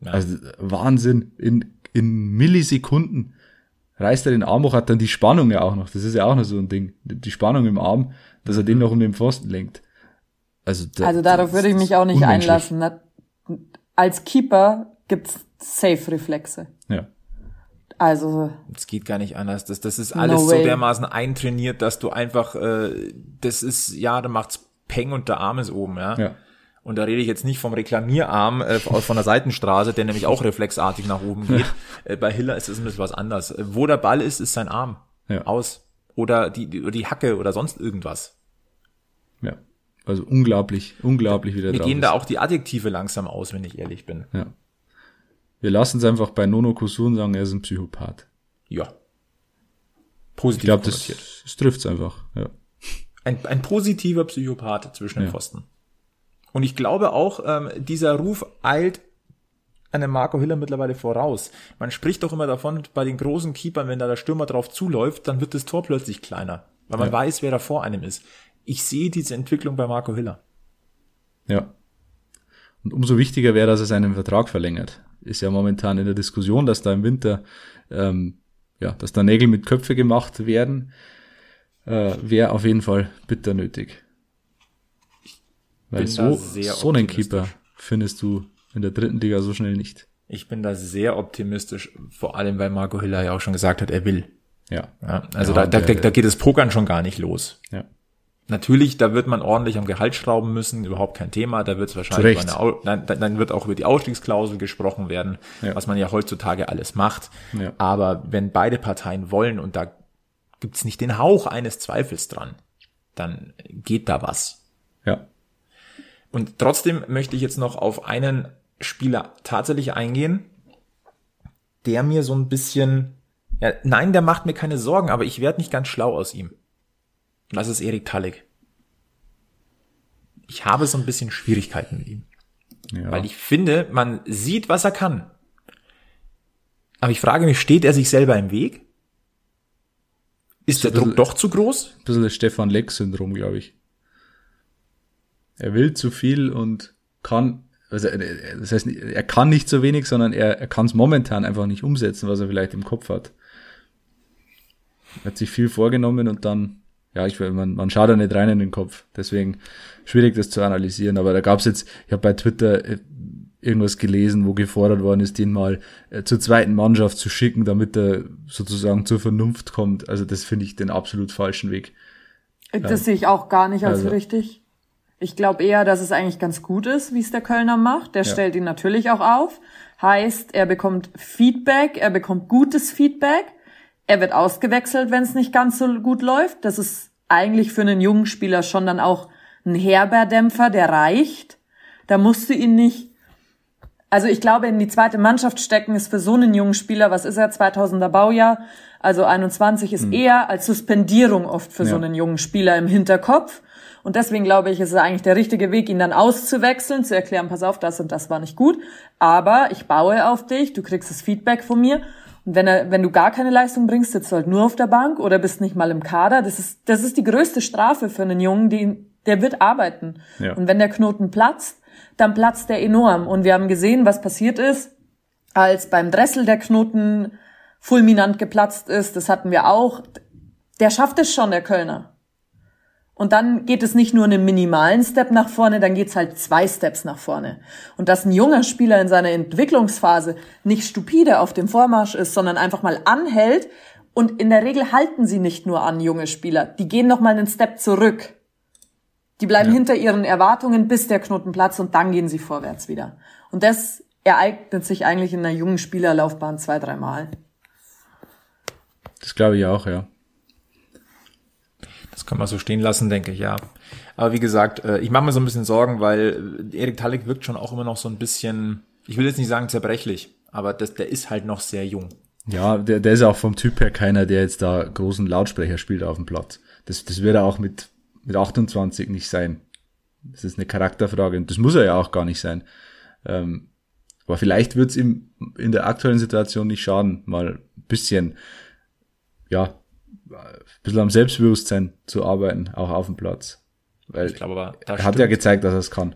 Ja. Also Wahnsinn. In, in Millisekunden reißt er den Arm hoch, hat dann die Spannung ja auch noch. Das ist ja auch noch so ein Ding. Die Spannung im Arm, dass er den noch um den Pfosten lenkt. Also, da- Also darauf würde ich mich auch nicht einlassen. ne? Als Keeper gibt's Safe-Reflexe. Ja. Also, Es geht gar nicht anders. Das, das ist alles No so dermaßen eintrainiert, dass du einfach, äh, das ist, ja, da macht's Peng und der Arm ist oben, ja. Ja. Und da rede ich jetzt nicht vom Reklamierarm äh, aus- von der Seitenstraße, der nämlich auch reflexartig nach oben geht. äh, bei Hiller ist es ein bisschen was anderes. Äh, Wo der Ball ist, ist sein Arm. Ja. Aus. Oder die, die, oder die Hacke oder sonst irgendwas. Ja. Also unglaublich, unglaublich wieder Mir drauf gehen ist. da auch die Adjektive langsam aus, wenn ich ehrlich bin. Ja. Wir lassen es einfach bei Nono Kusun sagen, er ist ein Psychopath. Ja. Ich Positiv glaube, das, das trifft's einfach. Ja. Ein, ein positiver Psychopath zwischen den Ja. Pfosten. Und ich glaube auch, ähm, dieser Ruf eilt einem Marco Hiller mittlerweile voraus. Man spricht doch immer davon, bei den großen Keepern, wenn da der Stürmer drauf zuläuft, dann wird das Tor plötzlich kleiner, weil man Ja. weiß, wer da vor einem ist. Ich sehe diese Entwicklung bei Marco Hiller. ja. Und umso wichtiger wäre, dass er seinen Vertrag verlängert. Ist ja momentan in der Diskussion, dass da im Winter, ähm, ja, dass da Nägel mit Köpfe gemacht werden, äh, wäre auf jeden Fall bitter nötig. Weil so, so einen. Keeper findest du in der dritten Liga so schnell nicht. Ich bin da sehr optimistisch, vor allem weil Marco Hiller ja auch schon gesagt hat, er will. Ja. Ja, also Ja, da, da, der- da geht das Pokern schon gar nicht los. Ja. Natürlich, da wird man ordentlich am Gehalt schrauben müssen, überhaupt kein Thema. Da wird es wahrscheinlich eine, dann dann wird auch über die Ausstiegsklausel gesprochen werden, Ja. was man ja heutzutage alles macht. Ja. Aber wenn beide Parteien wollen und da gibt's nicht den Hauch eines Zweifels dran, dann geht da was. Ja. Und trotzdem möchte ich jetzt noch auf einen Spieler tatsächlich eingehen, der mir so ein bisschen, ja, nein, der macht mir keine Sorgen, aber ich werde nicht ganz schlau aus ihm. Und das ist Erik Tallig. Ich habe so ein bisschen Schwierigkeiten mit ihm, ja. weil ich finde, man sieht, was er kann. Aber ich frage mich, steht er sich selber im Weg? Ist der ein Druck doch zu groß? ein bisschen das Stefan Leck-Syndrom, glaube ich. Er will zu viel und kann, also äh, das heißt, er kann nicht so wenig, sondern er, er kann es momentan einfach nicht umsetzen, was er vielleicht im Kopf hat. Er hat sich viel vorgenommen und dann, ja, ich will, man, man schaut da nicht rein in den Kopf. Deswegen schwierig, das zu analysieren. Aber da gab's jetzt, ich habe bei Twitter äh, irgendwas gelesen, wo gefordert worden ist, den mal äh, zur zweiten Mannschaft zu schicken, damit er sozusagen zur Vernunft kommt. Also das finde ich den absolut falschen Weg. Das sehe ich auch gar nicht als Also- richtig. Ich glaube eher, dass es eigentlich ganz gut ist, wie es der Kölner macht. Der stellt ihn natürlich auch auf. Heißt, er bekommt Feedback, er bekommt gutes Feedback. Er wird ausgewechselt, wenn es nicht ganz so gut läuft. Das ist eigentlich für einen jungen Spieler schon dann auch ein Herberdämpfer, der reicht. Da musst du ihn nicht also ich glaube, in die zweite Mannschaft stecken ist für so einen jungen Spieler, was ist er, 2000er Baujahr, also 21 ist eher als Suspendierung oft für so Ja. einen jungen Spieler im Hinterkopf. Und deswegen glaube ich, ist es eigentlich der richtige Weg, ihn dann auszuwechseln, zu erklären, pass auf, das und das war nicht gut, aber ich baue auf dich, du kriegst das Feedback von mir. Und wenn, er, wenn du gar keine Leistung bringst, sitzt du halt nur auf der Bank oder bist nicht mal im Kader. Das ist, das ist die größte Strafe für einen Jungen, die, der wird arbeiten. Ja. Und wenn der Knoten platzt, dann platzt der enorm. Und wir haben gesehen, was passiert ist, als beim Dressel der Knoten fulminant geplatzt ist. Das hatten wir auch. Der schafft es schon, der Kölner. Und dann geht es nicht nur einen minimalen Step nach vorne, dann geht's halt zwei Steps nach vorne. Und dass ein junger Spieler in seiner Entwicklungsphase nicht stupide auf dem Vormarsch ist, sondern einfach mal anhält. Und in der Regel halten sie nicht nur an, junge Spieler. Die gehen noch mal einen Step zurück. Die bleiben hinter ihren Erwartungen, bis der Knoten platzt und dann gehen sie vorwärts wieder. Und das ereignet sich eigentlich in einer jungen Spielerlaufbahn zwei, dreimal. Das glaube ich auch, ja. Das kann man so stehen lassen, denke ich, ja. Aber wie gesagt, äh, ich mache mir so ein bisschen Sorgen, weil äh, Erik Tallig wirkt schon auch immer noch so ein bisschen, ich will jetzt nicht sagen zerbrechlich, aber das, der ist halt noch sehr jung. Ja, der, der ist auch vom Typ her keiner, der jetzt da großen Lautsprecher spielt auf dem Platz. Das, das wird er auch mit, mit 28 nicht sein. Das ist eine Charakterfrage und das muss er ja auch gar nicht sein. Ähm, aber vielleicht wird es ihm in der aktuellen Situation nicht schaden, mal ein bisschen, ja, ein bisschen am Selbstbewusstsein zu arbeiten, auch auf dem Platz. Weil Ich glaube aber, da er hat ja stimmt, gezeigt, dass er es kann.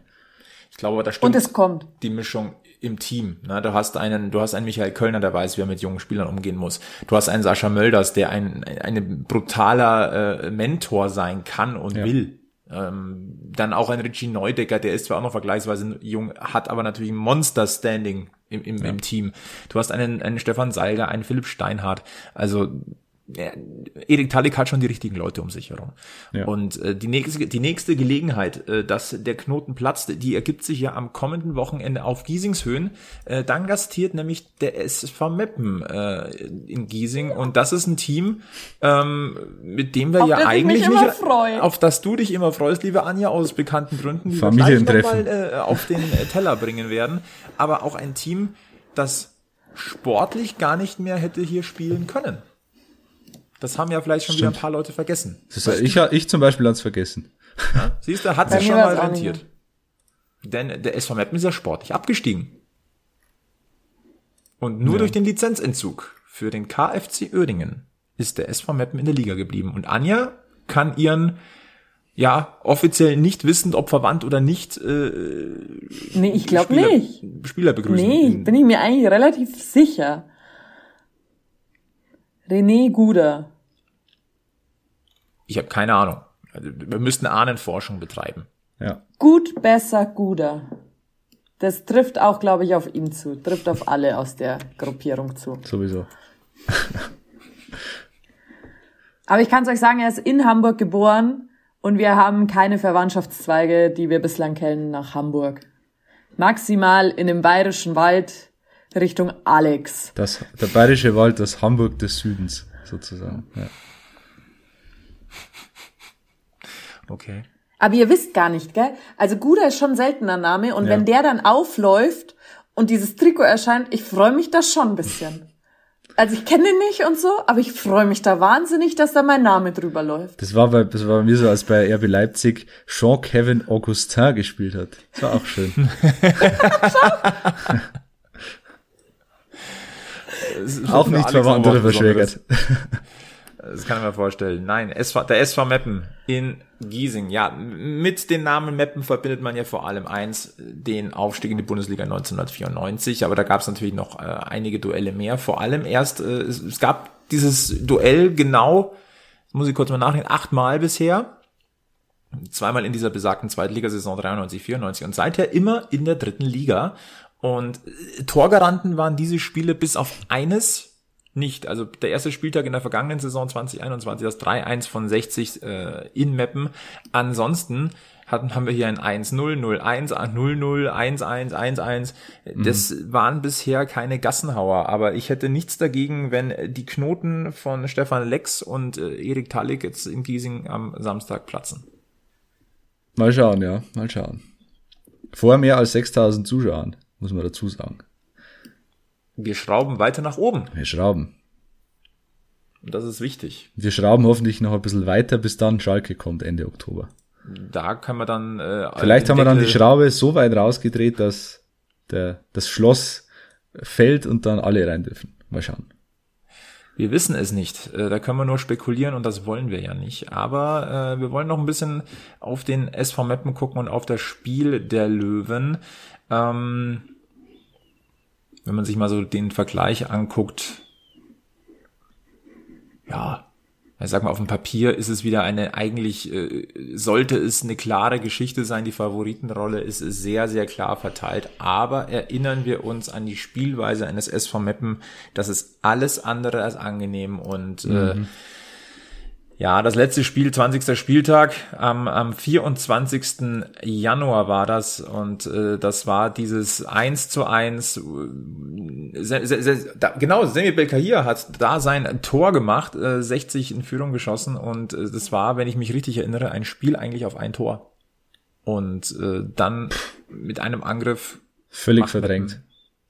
ich glaube aber, da stimmt Und es kommt. die Mischung im Team. Ne? Du hast einen, du hast einen Michael Kölner, der weiß, wie er mit jungen Spielern umgehen muss. Du hast einen Sascha Mölders, der ein, ein brutaler äh, Mentor sein kann und Ja. will. Ähm, dann auch ein Richie Neudecker, der ist zwar auch noch vergleichsweise jung, hat aber natürlich ein Monster-Standing im, im, im Team. Du hast einen, einen Stefan Seiger, einen Philipp Steinhardt. Also ja, Erik Talik hat schon die richtigen Leute um sich herum. Ja. Und äh, die, nächste, die nächste Gelegenheit, äh, dass der Knoten platzt, die ergibt sich ja am kommenden Wochenende auf Giesingshöhen. Äh, dann gastiert nämlich der SV Meppen äh, in Giesing. Und das ist ein Team, ähm, mit dem wir Auf ja eigentlich nicht, freue. auf das du dich immer freust, liebe Anja, aus bekannten Gründen, die wir gleich noch mal, äh, auf den äh, Teller bringen werden. Aber auch ein Team, das sportlich gar nicht mehr hätte hier spielen können. Das haben ja vielleicht schon wieder ein Stimmt. paar Leute vergessen. Ich, ich zum Beispiel hat's vergessen. Siehst du, hat sich schon mal rentiert. Denn der SV Meppen ist ja sportlich abgestiegen. Und nur durch den Lizenzentzug für den KFC Oerdingen ist der SV Meppen in der Liga geblieben. Und Anja kann ihren, ja, offiziell nicht wissend, ob verwandt oder nicht, äh, Nee, ich glaube Spieler, nicht. Spieler begrüßen. Nee, In- bin ich mir eigentlich relativ sicher. René Guder. ich habe keine Ahnung. Also, Wir müssten Ahnenforschung betreiben. Ja. Gut, besser, Guder. Das trifft auch, glaube ich, auf ihn zu. Trifft auf alle aus der Gruppierung zu. Sowieso. Aber ich kann es euch sagen, er ist in Hamburg geboren und wir haben keine Verwandtschaftszweige, die wir bislang kennen, nach Hamburg. Maximal in dem bayerischen Wald Richtung Alex. Das, der bayerische Wald, das Hamburg des Südens, sozusagen. Ja. Okay. Aber ihr wisst gar nicht, gell? Also Guda ist schon ein seltener Name und Ja. wenn der dann aufläuft und dieses Trikot erscheint, ich freue mich da schon ein bisschen. Also ich kenne ihn nicht und so, aber ich freue mich da wahnsinnig, dass da mein Name drüber läuft. Das war bei, das war bei mir so, als bei RB Leipzig Jean-Kevin Augustin gespielt hat. Das war auch schön. Auch nicht verwandt oder verschwägert. Das kann ich mir vorstellen. Nein, SV, der SV Meppen in Giesing. Ja, mit den Namen Meppen verbindet man ja vor allem eins, den Aufstieg in die Bundesliga 1994. Aber da gab es natürlich noch äh, einige Duelle mehr. Vor allem erst, äh, es, es gab dieses Duell genau, muss ich kurz mal nachdenken, achtmal bisher. Zweimal in dieser besagten Zweitligasaison 93, 94 und seither immer in der dritten Liga. Und äh, Torgaranten waren diese Spiele bis auf eines nicht. Also der erste Spieltag in der vergangenen Saison 2021, das 3-1 von 60 äh, in Meppen. Ansonsten hatten, haben wir hier ein 1-0, 0-1, 0-0, 1-1, 1-1. Das waren bisher keine Gassenhauer, aber ich hätte nichts dagegen, wenn die Knoten von Stefan Lex und äh, Erik Talik jetzt in Giesing am Samstag platzen. Mal schauen, ja, mal schauen. Vor mehr als 6000 Zuschauern, muss man dazu sagen. Wir schrauben weiter nach oben. Wir schrauben. Und das ist wichtig. Wir schrauben hoffentlich noch ein bisschen weiter, bis dann Schalke kommt Ende Oktober. Da können wir dann. Äh, Vielleicht haben wir dann die Schraube so weit rausgedreht, dass der, das Schloss fällt und dann alle rein dürfen. Mal schauen. Wir wissen es nicht. Äh, Da können wir nur spekulieren und das wollen wir ja nicht. Aber äh, wir wollen noch ein bisschen auf den SV Meppen gucken und auf das Spiel der Löwen. Ähm, wenn man sich mal so den Vergleich anguckt, ja, ich sag mal, auf dem Papier ist es wieder eine, eigentlich äh, sollte es eine klare Geschichte sein. Die Favoritenrolle ist sehr, sehr klar verteilt. Aber erinnern wir uns an die Spielweise eines SV Meppen. Das ist alles andere als angenehm und äh, ja, das letzte Spiel, 20. Spieltag, am, am 24. Januar war das und äh, das war dieses 1 zu 1. äh, Se, se, se, da, genau, Semir Belkahir hat da sein Tor gemacht, äh, 60 in Führung geschossen und äh, das war, wenn ich mich richtig erinnere, ein Spiel eigentlich auf ein Tor. Und äh, dann mit einem Angriff Völlig verdrängt.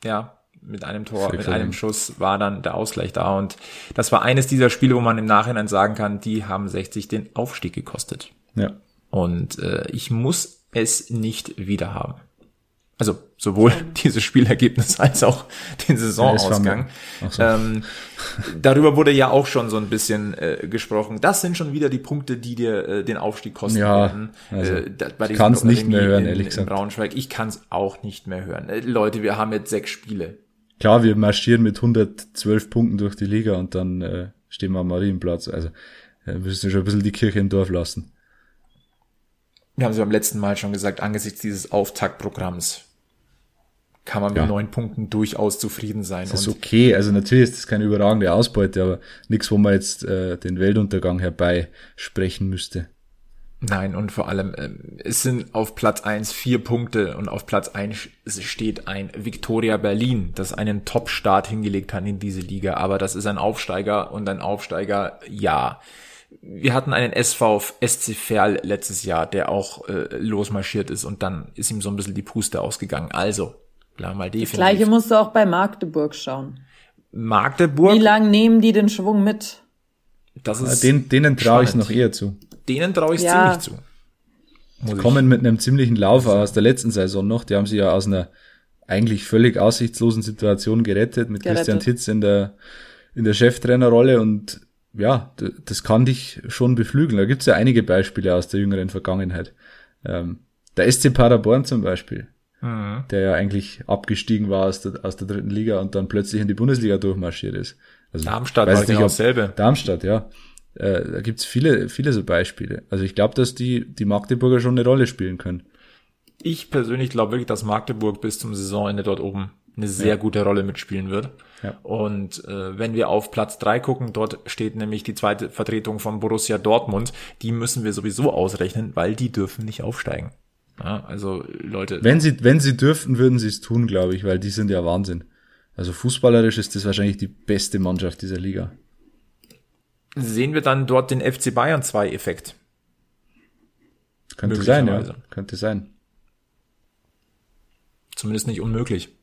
ja, mit einem Tor, mit einem. Schuss war dann der Ausgleich da und das war eines dieser Spiele, wo man im Nachhinein sagen kann, die haben 60 den Aufstieg gekostet. Ja. Und äh, ich muss es nicht wieder haben. Also sowohl dieses Spielergebnis als auch den Saisonausgang. So. Ähm, darüber wurde ja auch schon so ein bisschen äh, gesprochen. Das sind schon wieder die Punkte, die dir äh, den Aufstieg kosten Ja, werden. also, äh, da, bei ich diesem kann's nicht mehr hören, in, ehrlich in gesagt. Braunschweig. Ich kann es auch nicht mehr hören. Äh, Leute, wir haben jetzt sechs Spiele. Klar, wir marschieren mit 112 Punkten durch die Liga und dann äh, stehen wir am Marienplatz. Also äh, wir müssen schon ein bisschen die Kirche im Dorf lassen. Wir haben es beim letzten Mal schon gesagt, angesichts dieses Auftaktprogramms kann man mit neun Punkten durchaus zufrieden sein. Das ist Und okay. Also natürlich ist das keine überragende Ausbeute, aber nichts, wo man jetzt äh, den Weltuntergang herbeisprechen müsste. Nein, und vor allem, ähm, es sind auf Platz eins vier Punkte und auf Platz eins steht ein Victoria Berlin, das einen Top-Start hingelegt hat in diese Liga, aber das ist ein Aufsteiger und ein Aufsteiger, ja. Wir hatten einen SV SC Verl letztes Jahr, der auch äh, losmarschiert ist und dann ist ihm so ein bisschen die Puste ausgegangen. Also, bleiben wir mal Das definitiv. gleiche musst du auch bei Magdeburg schauen. Magdeburg, Wie lang nehmen die den Schwung mit? Das Äh, ist, Den, denen traue ich noch eher zu. denen traue ich Ja. ziemlich zu. Ich- Kommen mit einem ziemlichen Lauf aus der letzten Saison noch. Die haben sie ja aus einer eigentlich völlig aussichtslosen Situation gerettet mit Gerettet. Christian Titz in der, in der Cheftrainerrolle und ja, das kann dich schon beflügeln. Da gibt's ja einige Beispiele aus der jüngeren Vergangenheit. Ähm, der SC Paderborn zum Beispiel, Mhm. der ja eigentlich abgestiegen war aus der, aus der dritten Liga und dann plötzlich in die Bundesliga durchmarschiert ist. Also, Darmstadt weiß war nicht, genau ob- dasselbe. Darmstadt, ja. Äh, da gibt's viele, viele so Beispiele. Also ich glaube, dass die, die Magdeburger schon eine Rolle spielen können. ich persönlich glaube wirklich, dass Magdeburg bis zum Saisonende dort oben eine sehr ja. gute Rolle mitspielen wird. Ja. Und äh, wenn wir auf Platz drei gucken, dort steht nämlich die zweite Vertretung von Borussia Dortmund. Die müssen wir sowieso ausrechnen, weil die dürfen nicht aufsteigen. Ja, also Leute. Wenn sie, wenn sie dürften, würden sie es tun, glaube ich, weil die sind ja Wahnsinn. Also fußballerisch ist das wahrscheinlich die beste Mannschaft dieser Liga. Sehen wir dann dort den FC Bayern 2 Effekt? Könnte sein, ja. Könnte sein. Zumindest nicht unmöglich.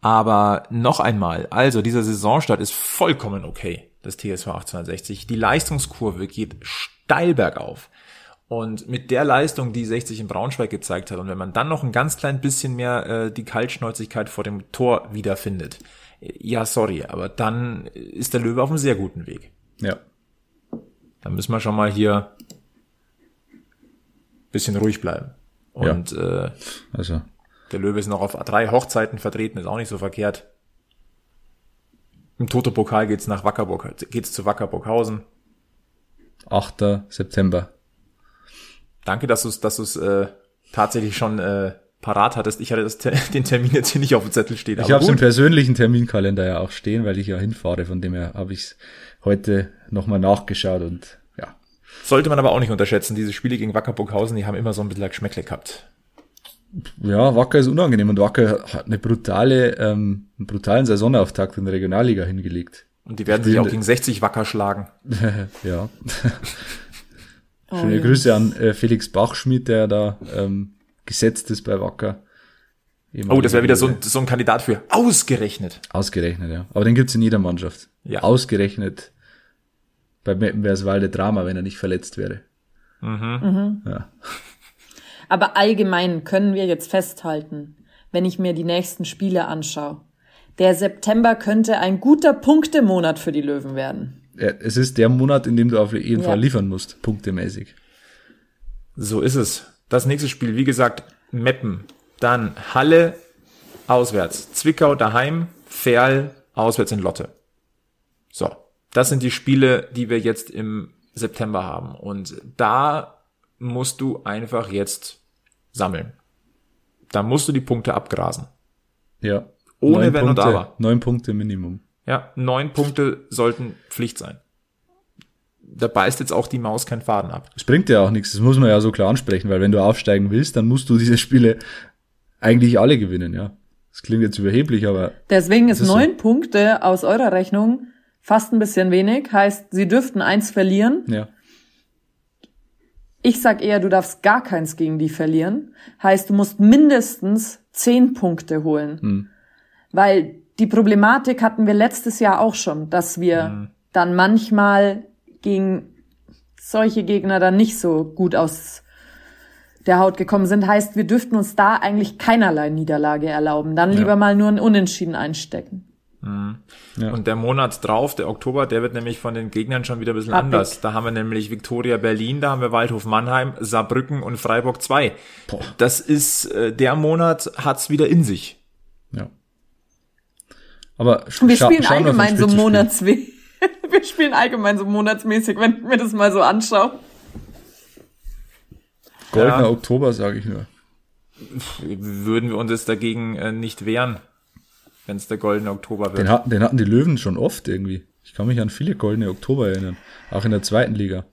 Aber noch einmal, also dieser Saisonstart ist vollkommen okay, das TSV 1860. Die Leistungskurve geht steil bergauf. Und mit der Leistung, die 60 in Braunschweig gezeigt hat, und wenn man dann noch ein ganz klein bisschen mehr äh, die Kaltschnäuzigkeit vor dem Tor wiederfindet, ja, sorry, aber dann ist der Löwe auf einem sehr guten Weg. Ja. Dann müssen wir schon mal hier bisschen ruhig bleiben. Und ja. äh, also. der Löwe ist noch auf drei Hochzeiten vertreten, ist auch nicht so verkehrt. Im Toto-Pokal geht's nach Wackerburg, geht's zu Wackerburghausen. 8. September. Danke, dass du es dass du's, äh, tatsächlich schon äh, parat hattest. Ich hatte das, den Termin jetzt hier nicht auf dem Zettel stehen. Ich habe es im persönlichen Terminkalender ja auch stehen, weil ich ja hinfahre. Von dem her habe ich heute nochmal nachgeschaut und ja. Sollte man aber auch nicht unterschätzen. Diese Spiele gegen Wacker Burghausen, die haben immer so ein bisschen Geschmäckle gehabt. Ja, Wacker ist unangenehm und Wacker hat eine brutale, ähm, einen brutalen Saisonauftakt in der Regionalliga hingelegt. Und die werden sich auch gegen 60 Wacker schlagen. ja. Oh, Schöne Grüße an äh, Felix Bachschmidt, der da ähm, gesetzt ist bei Wacker. Oh, das wäre wieder so ein, so ein Kandidat für ausgerechnet. Ausgerechnet, ja. Aber den gibt's in jeder Mannschaft. Ja. Ausgerechnet bei Meppenwerswalde Drama, wenn er nicht verletzt wäre. Mhm. Mhm. Ja. Aber allgemein können wir jetzt festhalten, wenn ich mir die nächsten Spiele anschaue, der September könnte ein guter Punktemonat für die Löwen werden. Ja, es ist der Monat, in dem du auf jeden ja. Fall liefern musst, punktemäßig. So ist es. Das nächste Spiel, wie gesagt, Meppen. Dann Halle auswärts. Zwickau daheim. Ferl auswärts in Lotte. So. Das sind die Spiele, die wir jetzt im September haben. Und da musst du einfach jetzt sammeln. Da musst du die Punkte abgrasen. Ja. Ohne neun Wenn Punkte, und Aber. Neun Punkte Minimum. Ja, neun Punkte sollten Pflicht sein. Da beißt jetzt auch die Maus keinen Faden ab. Es bringt ja auch nichts, das muss man ja so klar ansprechen, weil wenn du aufsteigen willst, dann musst du diese Spiele eigentlich alle gewinnen, ja. Das klingt jetzt überheblich, aber. Deswegen ist, ist neun so. Punkte aus eurer Rechnung fast ein bisschen wenig. Heißt, sie dürften eins verlieren. Ja. Ich sag eher, du darfst gar keins gegen die verlieren. Heißt, du musst mindestens zehn Punkte holen. Hm. Weil die Problematik hatten wir letztes Jahr auch schon, dass wir mhm. dann manchmal gegen solche Gegner dann nicht so gut aus der Haut gekommen sind. Heißt, wir dürften uns da eigentlich keinerlei Niederlage erlauben. Dann ja. lieber mal nur ein Unentschieden einstecken. Mhm. Ja. Und der Monat drauf, der Oktober, der wird nämlich von den Gegnern schon wieder ein bisschen Abweg. anders. Da haben wir nämlich Viktoria Berlin, da haben wir Waldhof Mannheim, Saarbrücken und Freiburg 2. Boah. Das ist, äh, der Monat hat's wieder in sich. Ja. Aber wir spielen allgemein so monatsmäßig. wir spielen allgemein so monatsmäßig, wenn ich mir das mal so anschaue. Goldener ja. Oktober, sage ich nur. Würden wir uns jetzt dagegen äh, nicht wehren, wenn es der goldene Oktober wird. Den hatten, den hatten die Löwen schon oft irgendwie. Ich kann mich an viele goldene Oktober erinnern. Auch in der zweiten Liga.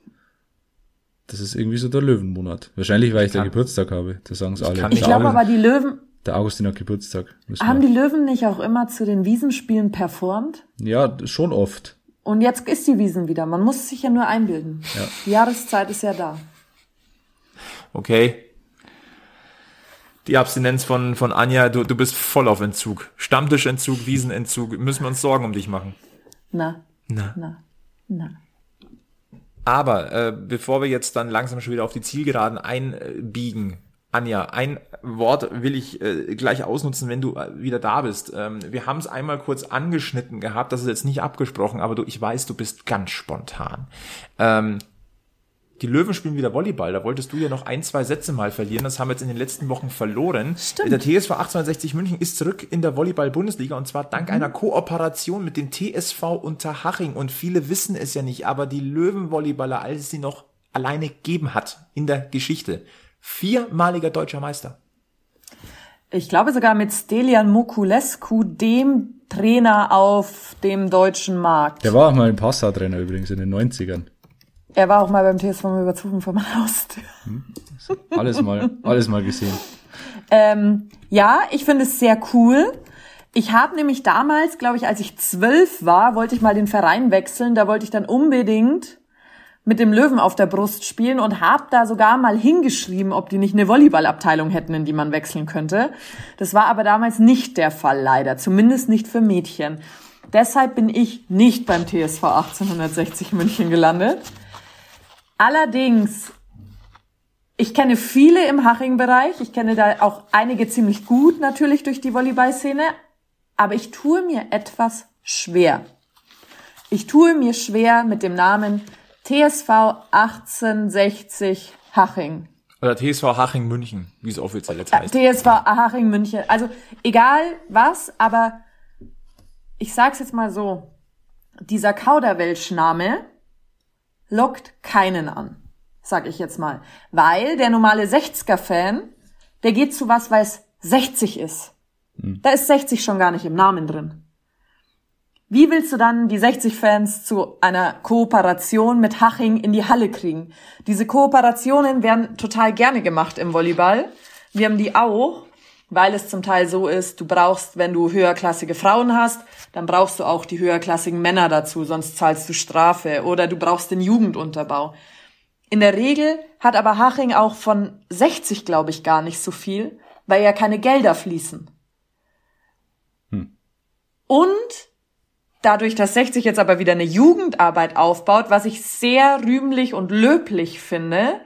Das ist irgendwie so der Löwenmonat. Wahrscheinlich, weil ich, ich da Geburtstag habe. Das sagen es alle. Ich glaube aber, die Löwen, der Augustin hat Geburtstag. Haben die Löwen nicht auch immer zu den Wiesenspielen performt? Ja, schon oft. Und jetzt ist die Wiesen wieder. Man muss sich ja nur einbilden. Ja. Die Jahreszeit ist ja da. Okay. Die Abstinenz von, von Anja, du, du bist voll auf Entzug. Stammtischentzug, Wiesenentzug. Müssen wir uns Sorgen um dich machen? Na. Na. Na. Na. Aber äh, bevor wir jetzt dann langsam schon wieder auf die Zielgeraden einbiegen, Anja, ein Wort will ich äh, gleich ausnutzen, wenn du äh, wieder da bist. Ähm, wir haben es einmal kurz angeschnitten gehabt, das ist jetzt nicht abgesprochen, aber du, ich weiß, du bist ganz spontan. Ähm, die Löwen spielen wieder Volleyball. Da wolltest du ja noch ein, zwei Sätze mal verlieren. Das haben wir jetzt in den letzten Wochen verloren. Stimmt. Der TSV 1860 München ist zurück in der Volleyball-Bundesliga und zwar dank mhm. einer Kooperation mit dem TSV Unterhaching. Und viele wissen es ja nicht, aber die Löwen-Volleyballer, als es sie noch alleine gegeben hat in der Geschichte, Viermaliger deutscher Meister. Ich glaube sogar mit Stelian Mokulescu, dem Trainer auf dem deutschen Markt. Der war auch mal ein Passau-Trainer übrigens in den 90ern. Er war auch mal beim TSV Überzufen vom Haus. Alles mal, alles mal gesehen. Ähm, ja, ich finde es sehr cool. Ich habe nämlich damals, glaube ich, als ich zwölf war, wollte ich mal den Verein wechseln. Da wollte ich dann unbedingt mit dem Löwen auf der Brust spielen und habe da sogar mal hingeschrieben, ob die nicht eine Volleyballabteilung hätten, in die man wechseln könnte. Das war aber damals nicht der Fall, leider. Zumindest nicht für Mädchen. Deshalb bin ich nicht beim TSV 1860 München gelandet. Allerdings, ich kenne viele im Haching-Bereich. Ich kenne da auch einige ziemlich gut natürlich durch die Volleyballszene. Aber ich tue mir etwas schwer. Ich tue mir schwer mit dem Namen TSV 1860 Haching. Oder TSV Haching München, wie es offiziell jetzt heißt. TSV Haching München. Also egal was, aber ich sag's jetzt mal so. Dieser Kauderwelsch-Name lockt keinen an, sag ich jetzt mal. Weil der normale 60er-Fan, der geht zu was, weil es 60 ist. Da ist 60 schon gar nicht im Namen drin. Wie willst du dann die 60-Fans zu einer Kooperation mit Haching in die Halle kriegen? Diese Kooperationen werden total gerne gemacht im Volleyball. Wir haben die auch, weil es zum Teil so ist, du brauchst, wenn du höherklassige Frauen hast, dann brauchst du auch die höherklassigen Männer dazu, sonst zahlst du Strafe oder du brauchst den Jugendunterbau. In der Regel hat aber Haching auch von 60, glaube ich, gar nicht so viel, weil ja keine Gelder fließen. Und dadurch, dass 60 jetzt aber wieder eine Jugendarbeit aufbaut, was ich sehr rühmlich und löblich finde,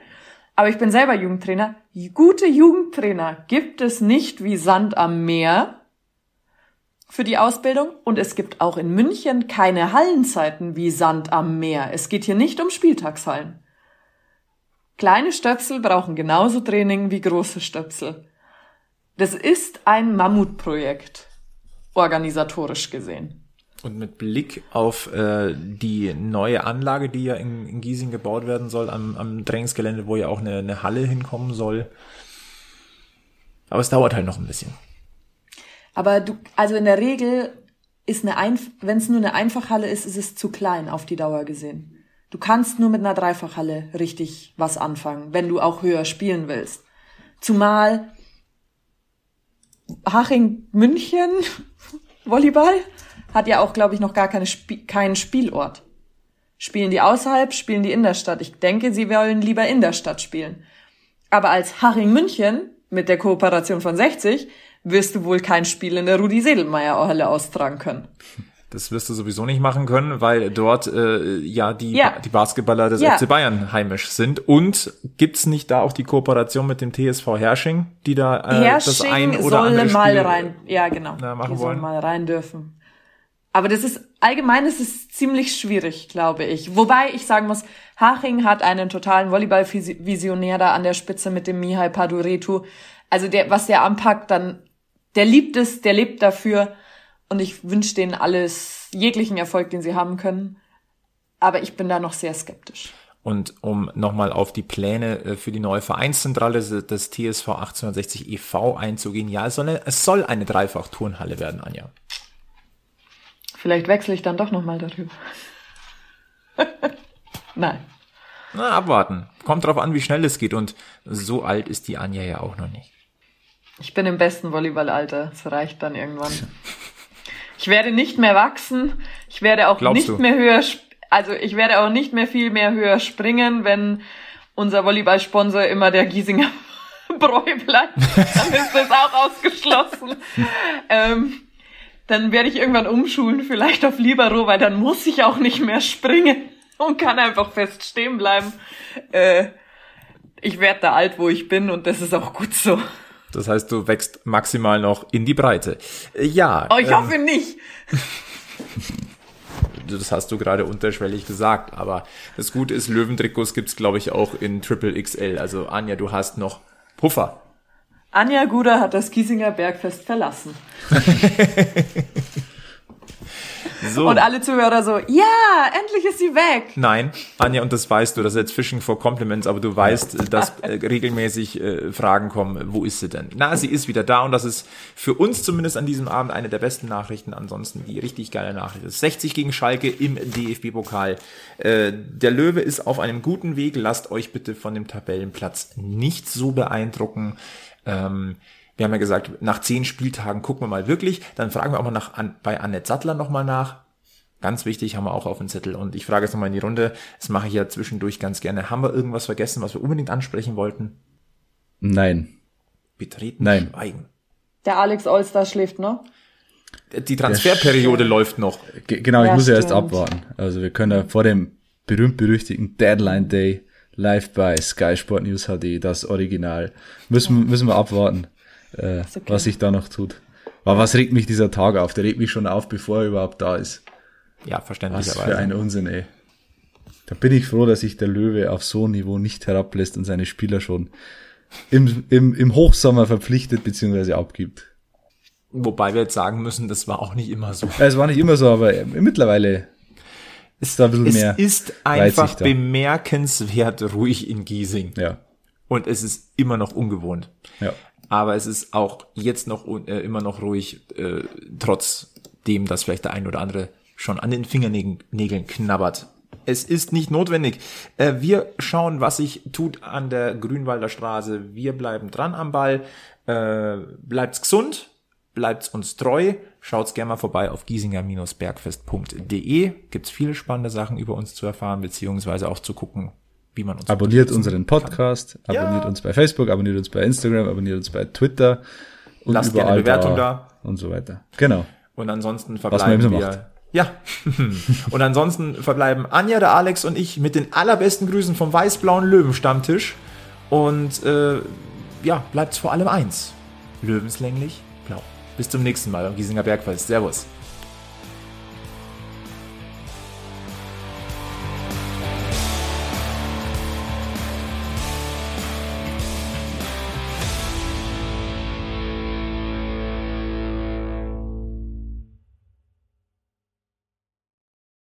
aber ich bin selber Jugendtrainer, gute Jugendtrainer gibt es nicht wie Sand am Meer für die Ausbildung und es gibt auch in München keine Hallenzeiten wie Sand am Meer. Es geht hier nicht um Spieltagshallen. Kleine Stöpsel brauchen genauso Training wie große Stöpsel. Das ist ein Mammutprojekt, organisatorisch gesehen. Und mit Blick auf äh, die neue Anlage, die ja in, in Giesing gebaut werden soll, am, am Trainingsgelände, wo ja auch eine, eine Halle hinkommen soll. Aber es dauert halt noch ein bisschen. Aber du, also in der Regel ist eine Einf wenn es nur eine Einfachhalle ist, ist es zu klein auf die Dauer gesehen. Du kannst nur mit einer Dreifachhalle richtig was anfangen, wenn du auch höher spielen willst. Zumal Haching München Volleyball hat ja auch, glaube ich, noch gar keine Sp keinen Spielort. Spielen die außerhalb, spielen die in der Stadt. Ich denke, sie wollen lieber in der Stadt spielen. Aber als Haching München mit der Kooperation von 60 wirst du wohl kein Spiel in der Rudi-Sedelmeier-Halle austragen können. Das wirst du sowieso nicht machen können, weil dort äh, ja die Ja. die Basketballer des Ja. FC Bayern heimisch sind. Und gibt's nicht da auch die Kooperation mit dem TSV Hersching, die da äh, das ein oder soll andere mal Spiel rein. Ja, genau. Na, machen die sollen wollen. mal rein dürfen. Aber das ist allgemein, das ist ziemlich schwierig, glaube ich. Wobei ich sagen muss, Haching hat einen totalen Volleyball-Visionär da an der Spitze mit dem Mihai Paduretu. Also der, was der anpackt, dann, der liebt es, der lebt dafür. Und ich wünsche denen alles, jeglichen Erfolg, den sie haben können. Aber ich bin da noch sehr skeptisch. Und um nochmal auf die Pläne äh, für die neue Vereinszentrale des- TSV 1860 e.V. einzugehen, ja, es soll eine, es soll eine Dreifach-Turnhalle werden, Anja. Vielleicht wechsle ich dann doch nochmal darüber. Nein. Na, abwarten. Kommt drauf an, wie schnell es geht. Und so alt ist die Anja ja auch noch nicht. Ich bin im besten Volleyballalter. Es reicht dann irgendwann. Ich werde nicht mehr wachsen. Ich werde auch Glaubst nicht du? mehr höher, also ich werde auch nicht mehr viel mehr höher springen, wenn unser Volleyballsponsor immer der Giesinger Bräu bleibt. Dann ist das auch ausgeschlossen. ähm, dann werde ich irgendwann umschulen, vielleicht auf Libero, weil dann muss ich auch nicht mehr springen und kann einfach fest stehen bleiben. Äh, ich werde da alt, wo ich bin und das ist auch gut so. Das heißt, du wächst maximal noch in die Breite. Äh, Ja. Oh, ich ähm, hoffe nicht. das hast du gerade unterschwellig gesagt, aber das Gute ist, Löwentrikots gibt's glaube ich, auch in Triple XL. Also Anja, du hast noch Puffer. Anja Guder hat das Giesinger Bergfest verlassen. So. Und alle Zuhörer so, ja, endlich ist sie weg. Nein, Anja, und das weißt du, das ist jetzt Fishing for Compliments, aber du weißt, dass äh, regelmäßig äh, Fragen kommen, wo ist sie denn? Na, sie ist wieder da und das ist für uns zumindest an diesem Abend eine der besten Nachrichten. Ansonsten die richtig geile Nachricht ist 60 gegen Schalke im DFB-Pokal. Äh, der Löwe ist auf einem guten Weg. Lasst euch bitte von dem Tabellenplatz nicht so beeindrucken. Ähm, wir haben ja gesagt, nach zehn Spieltagen gucken wir mal wirklich. Dann fragen wir auch mal nach, an, bei Annette Sattler nochmal nach. Ganz wichtig, haben wir auch auf dem Zettel. Und ich frage jetzt nochmal in die Runde, das mache ich ja zwischendurch ganz gerne. Haben wir irgendwas vergessen, was wir unbedingt ansprechen wollten? Nein. Betreten Nein. Schweigen. Der Alex Allstar schläft noch. Die Transferperiode läuft noch. Ge genau, ich Ja, muss ja erst abwarten. Also wir können ja vor dem berühmt-berüchtigten Deadline Day live bei Sky Sport News HD, das Original, müssen, müssen wir abwarten, äh, okay. was sich da noch tut. Aber was regt mich dieser Tag auf? Der regt mich schon auf, bevor er überhaupt da ist. Ja, Was für verständlicherweise. ein Unsinn, ey. Da bin ich froh, dass sich der Löwe auf so ein Niveau nicht herablässt und seine Spieler schon im, im, im Hochsommer verpflichtet bzw. abgibt. Wobei wir jetzt sagen müssen, das war auch nicht immer so. Es war nicht immer so, aber mittlerweile ist da ein bisschen Es mehr. ist einfach bemerkenswert ruhig in Giesing. Ja, Und es ist immer noch ungewohnt. ja. Aber es ist auch jetzt noch äh, immer noch ruhig, äh, trotzdem, dass vielleicht der ein oder andere schon an den Fingernägeln Nägeln knabbert. Es ist nicht notwendig. Äh, wir schauen, was sich tut an der Grünwalder Straße. Wir bleiben dran am Ball. Äh, bleibt's gesund, bleibt's uns treu. Schaut's gerne mal vorbei auf giesinger-bergfest.de. Gibt's viele spannende Sachen über uns zu erfahren, beziehungsweise auch zu gucken, wie man uns Abonniert unseren kann. Podcast, abonniert Ja. uns bei Facebook, abonniert uns bei Instagram, abonniert uns bei Twitter und Lasst gerne eine Bewertung da. und so weiter. Genau. Und ansonsten verbleiben so wir. macht. Ja. und ansonsten verbleiben Anja, der Alex und ich mit den allerbesten Grüßen vom weiß-blauen Löwenstammtisch. Und äh, ja, bleibt's vor allem eins. Löwenslänglich. Bis zum nächsten Mal am Giesinger Bergfest. Servus.